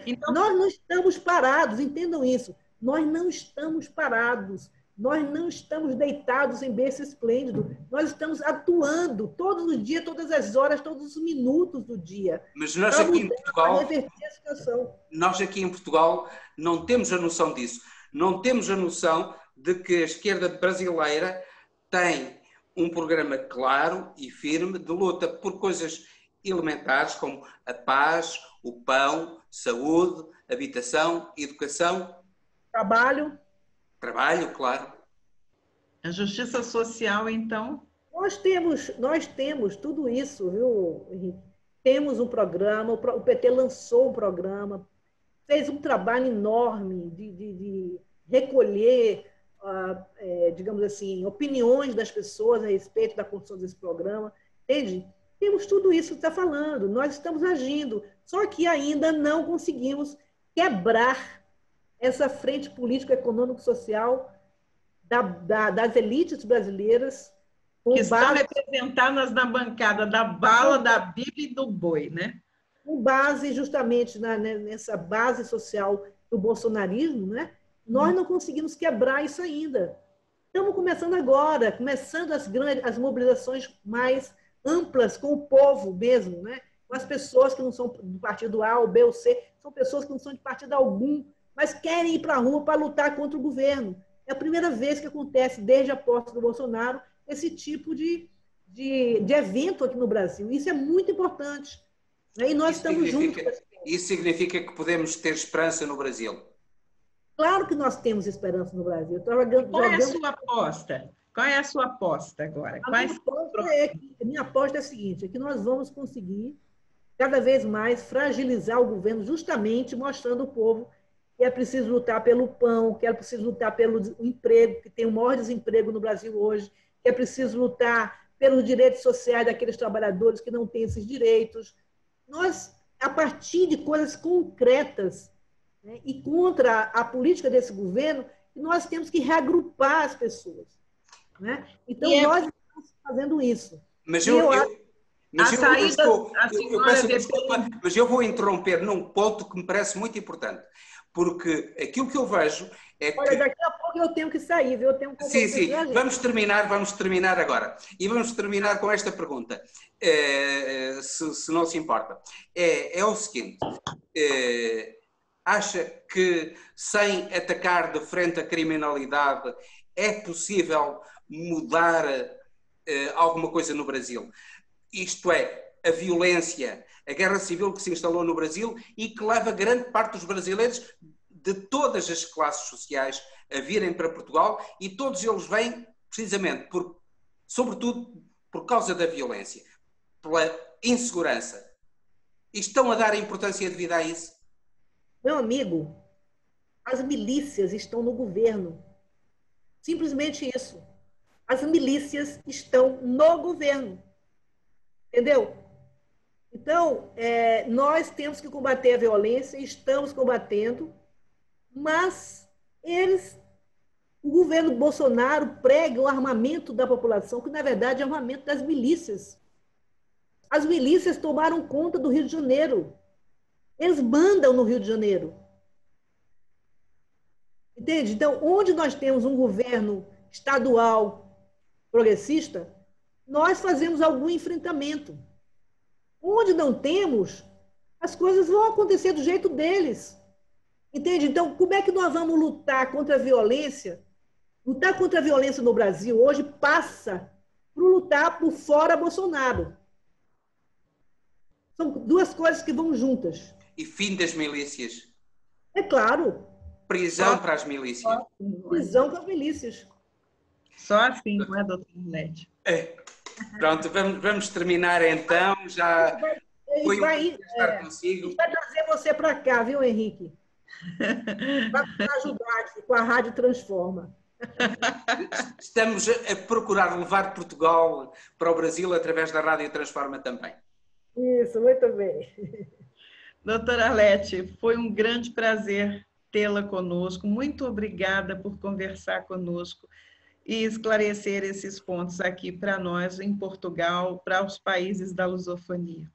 Então, nós não estamos parados, entendam isso. Nós não estamos parados. Nós não estamos deitados em berço esplêndido. Nós estamos atuando todos os dias, todas as horas, todos os minutos do dia. Mas nós aqui em Portugal, nós aqui em Portugal não temos a noção disso. Não temos a noção de que a esquerda brasileira tem um programa claro e firme de luta por coisas elementares como a paz, o pão, saúde, habitação, educação. Trabalho. Trabalho, claro. A justiça social, então? Nós temos, nós temos tudo isso, viu, Henrique? Temos um programa, o PT lançou um programa, fez um trabalho enorme de, de, de recolher é, digamos assim, opiniões das pessoas a respeito da construção desse programa, entende? Temos tudo isso que está falando, nós estamos agindo, só que ainda não conseguimos quebrar essa frente político-econômico-social da, da, das elites brasileiras. Que estão base... representadas na bancada da bala, da Bíblia e do boi, né? Com base justamente na, né, nessa base social do bolsonarismo, né? Nós não conseguimos quebrar isso ainda. Estamos começando agora, começando as grandes, as mobilizações mais amplas com o povo mesmo, né? com as pessoas que não são do partido A, ou B ou C, são pessoas que não são de partido algum, mas querem ir para a rua para lutar contra o governo. É a primeira vez que acontece, desde a posse do Bolsonaro, esse tipo de, de, de evento aqui no Brasil. Isso é muito importante. Né? E nós isso estamos juntos. Isso significa que podemos ter esperança no Brasil. Claro que nós temos esperança no Brasil. Qual é a sua aposta? Qual é a sua aposta agora? A minha, aposta é que, a minha aposta é a seguinte: é que nós vamos conseguir cada vez mais fragilizar o governo, justamente mostrando ao povo que é preciso lutar pelo pão, que é preciso lutar pelo emprego, que tem o maior desemprego no Brasil hoje, que é preciso lutar pelos direitos sociais daqueles trabalhadores que não têm esses direitos. Nós, a partir de coisas concretas, né, e contra a política desse governo, nós temos que reagrupar as pessoas. Né? Então, é... nós estamos fazendo isso. Mas eu, eu, Mas, eu, eu, estou, eu, eu peço desculpa, mas eu vou interromper num ponto que me parece muito importante. Porque aquilo que eu vejo é Olha, que... daqui a pouco eu tenho que sair, viu? Eu tenho um Sim, sim. Vamos terminar, vamos terminar agora. E vamos terminar com esta pergunta, é, se, se, não se importa. É, é o seguinte: é, acha que sem atacar de frente a criminalidade é possível mudar é, alguma coisa no Brasil? isto é, a violência, a guerra civil que se instalou no Brasil e que leva grande parte dos brasileiros de todas as classes sociais a virem para Portugal e todos eles vêm precisamente por, sobretudo por causa da violência, pela insegurança. E estão a dar importância devida a isso? Meu amigo, as milícias estão no governo. Simplesmente isso. As milícias estão no governo. Entendeu? Então, é, nós temos que combater a violência, estamos combatendo, mas eles, o governo Bolsonaro prega o armamento da população, que na verdade é o armamento das milícias. As milícias tomaram conta do Rio de Janeiro. Eles mandam no Rio de Janeiro. Entende? Então, onde nós temos um governo estadual progressista, nós fazemos algum enfrentamento. Onde não temos, as coisas vão acontecer do jeito deles. Entende? Então, como é que nós vamos lutar contra a violência? Lutar contra a violência no Brasil hoje passa por lutar por fora Bolsonaro. São duas coisas que vão juntas. E fim das milícias. É claro. Prisão para as milícias. Prisão para as milícias. Só assim, não é, doutor Nete? É. Pronto, vamos, vamos terminar então. Já foi vai, um estar é, consigo. Vai trazer você para cá, viu, Henrique? Vai ajudar com a Rádio Transforma. Estamos a procurar levar Portugal para o Brasil através da Rádio Transforma também. Isso, muito bem. Doutora Arlete, foi um grande prazer tê-la conosco. Muito obrigada por conversar conosco e esclarecer esses pontos aqui para nós em Portugal, para os países da lusofonia.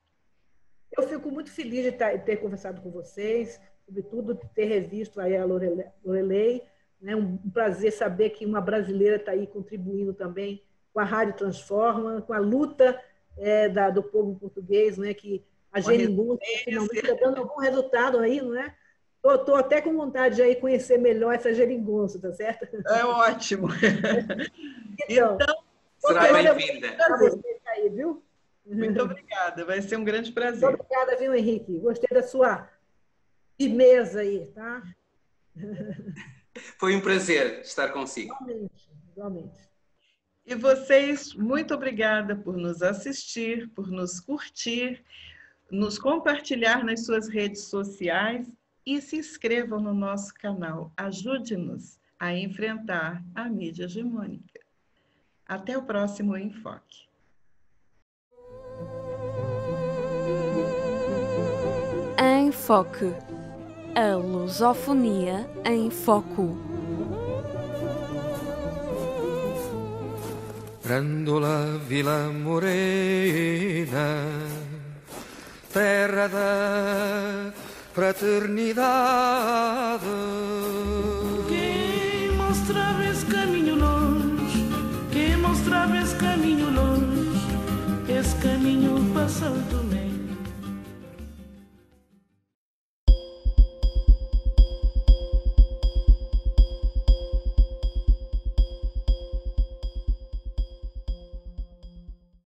Eu fico muito feliz de ter conversado com vocês, sobretudo ter revisto aí a Lorelei. Né? Um prazer saber que uma brasileira está aí contribuindo também com a Rádio Transforma, com a luta é, da, do povo português, né? que a Geringonça finalmente está dando algum resultado aí, não é? Estou até com vontade de aí conhecer melhor essa geringonça, tá certo? É ótimo. então, então será bem-vinda. Aí, viu? Muito obrigada, vai ser um grande prazer. Muito obrigada, viu, Henrique? Gostei da sua firmeza aí, tá? Foi um prazer estar consigo. Igualmente, igualmente. E vocês, muito obrigada por nos assistir, por nos curtir, nos compartilhar nas suas redes sociais e se inscrevam no nosso canal. Ajude-nos a enfrentar a mídia hegemônica. Até o próximo Enfoque. Enfoque. A lusofonia em foco. Grandola Vila Morena, terra da fraternidade. Quem mostrava esse caminho longe, quem mostrava esse caminho longe, esse caminho passado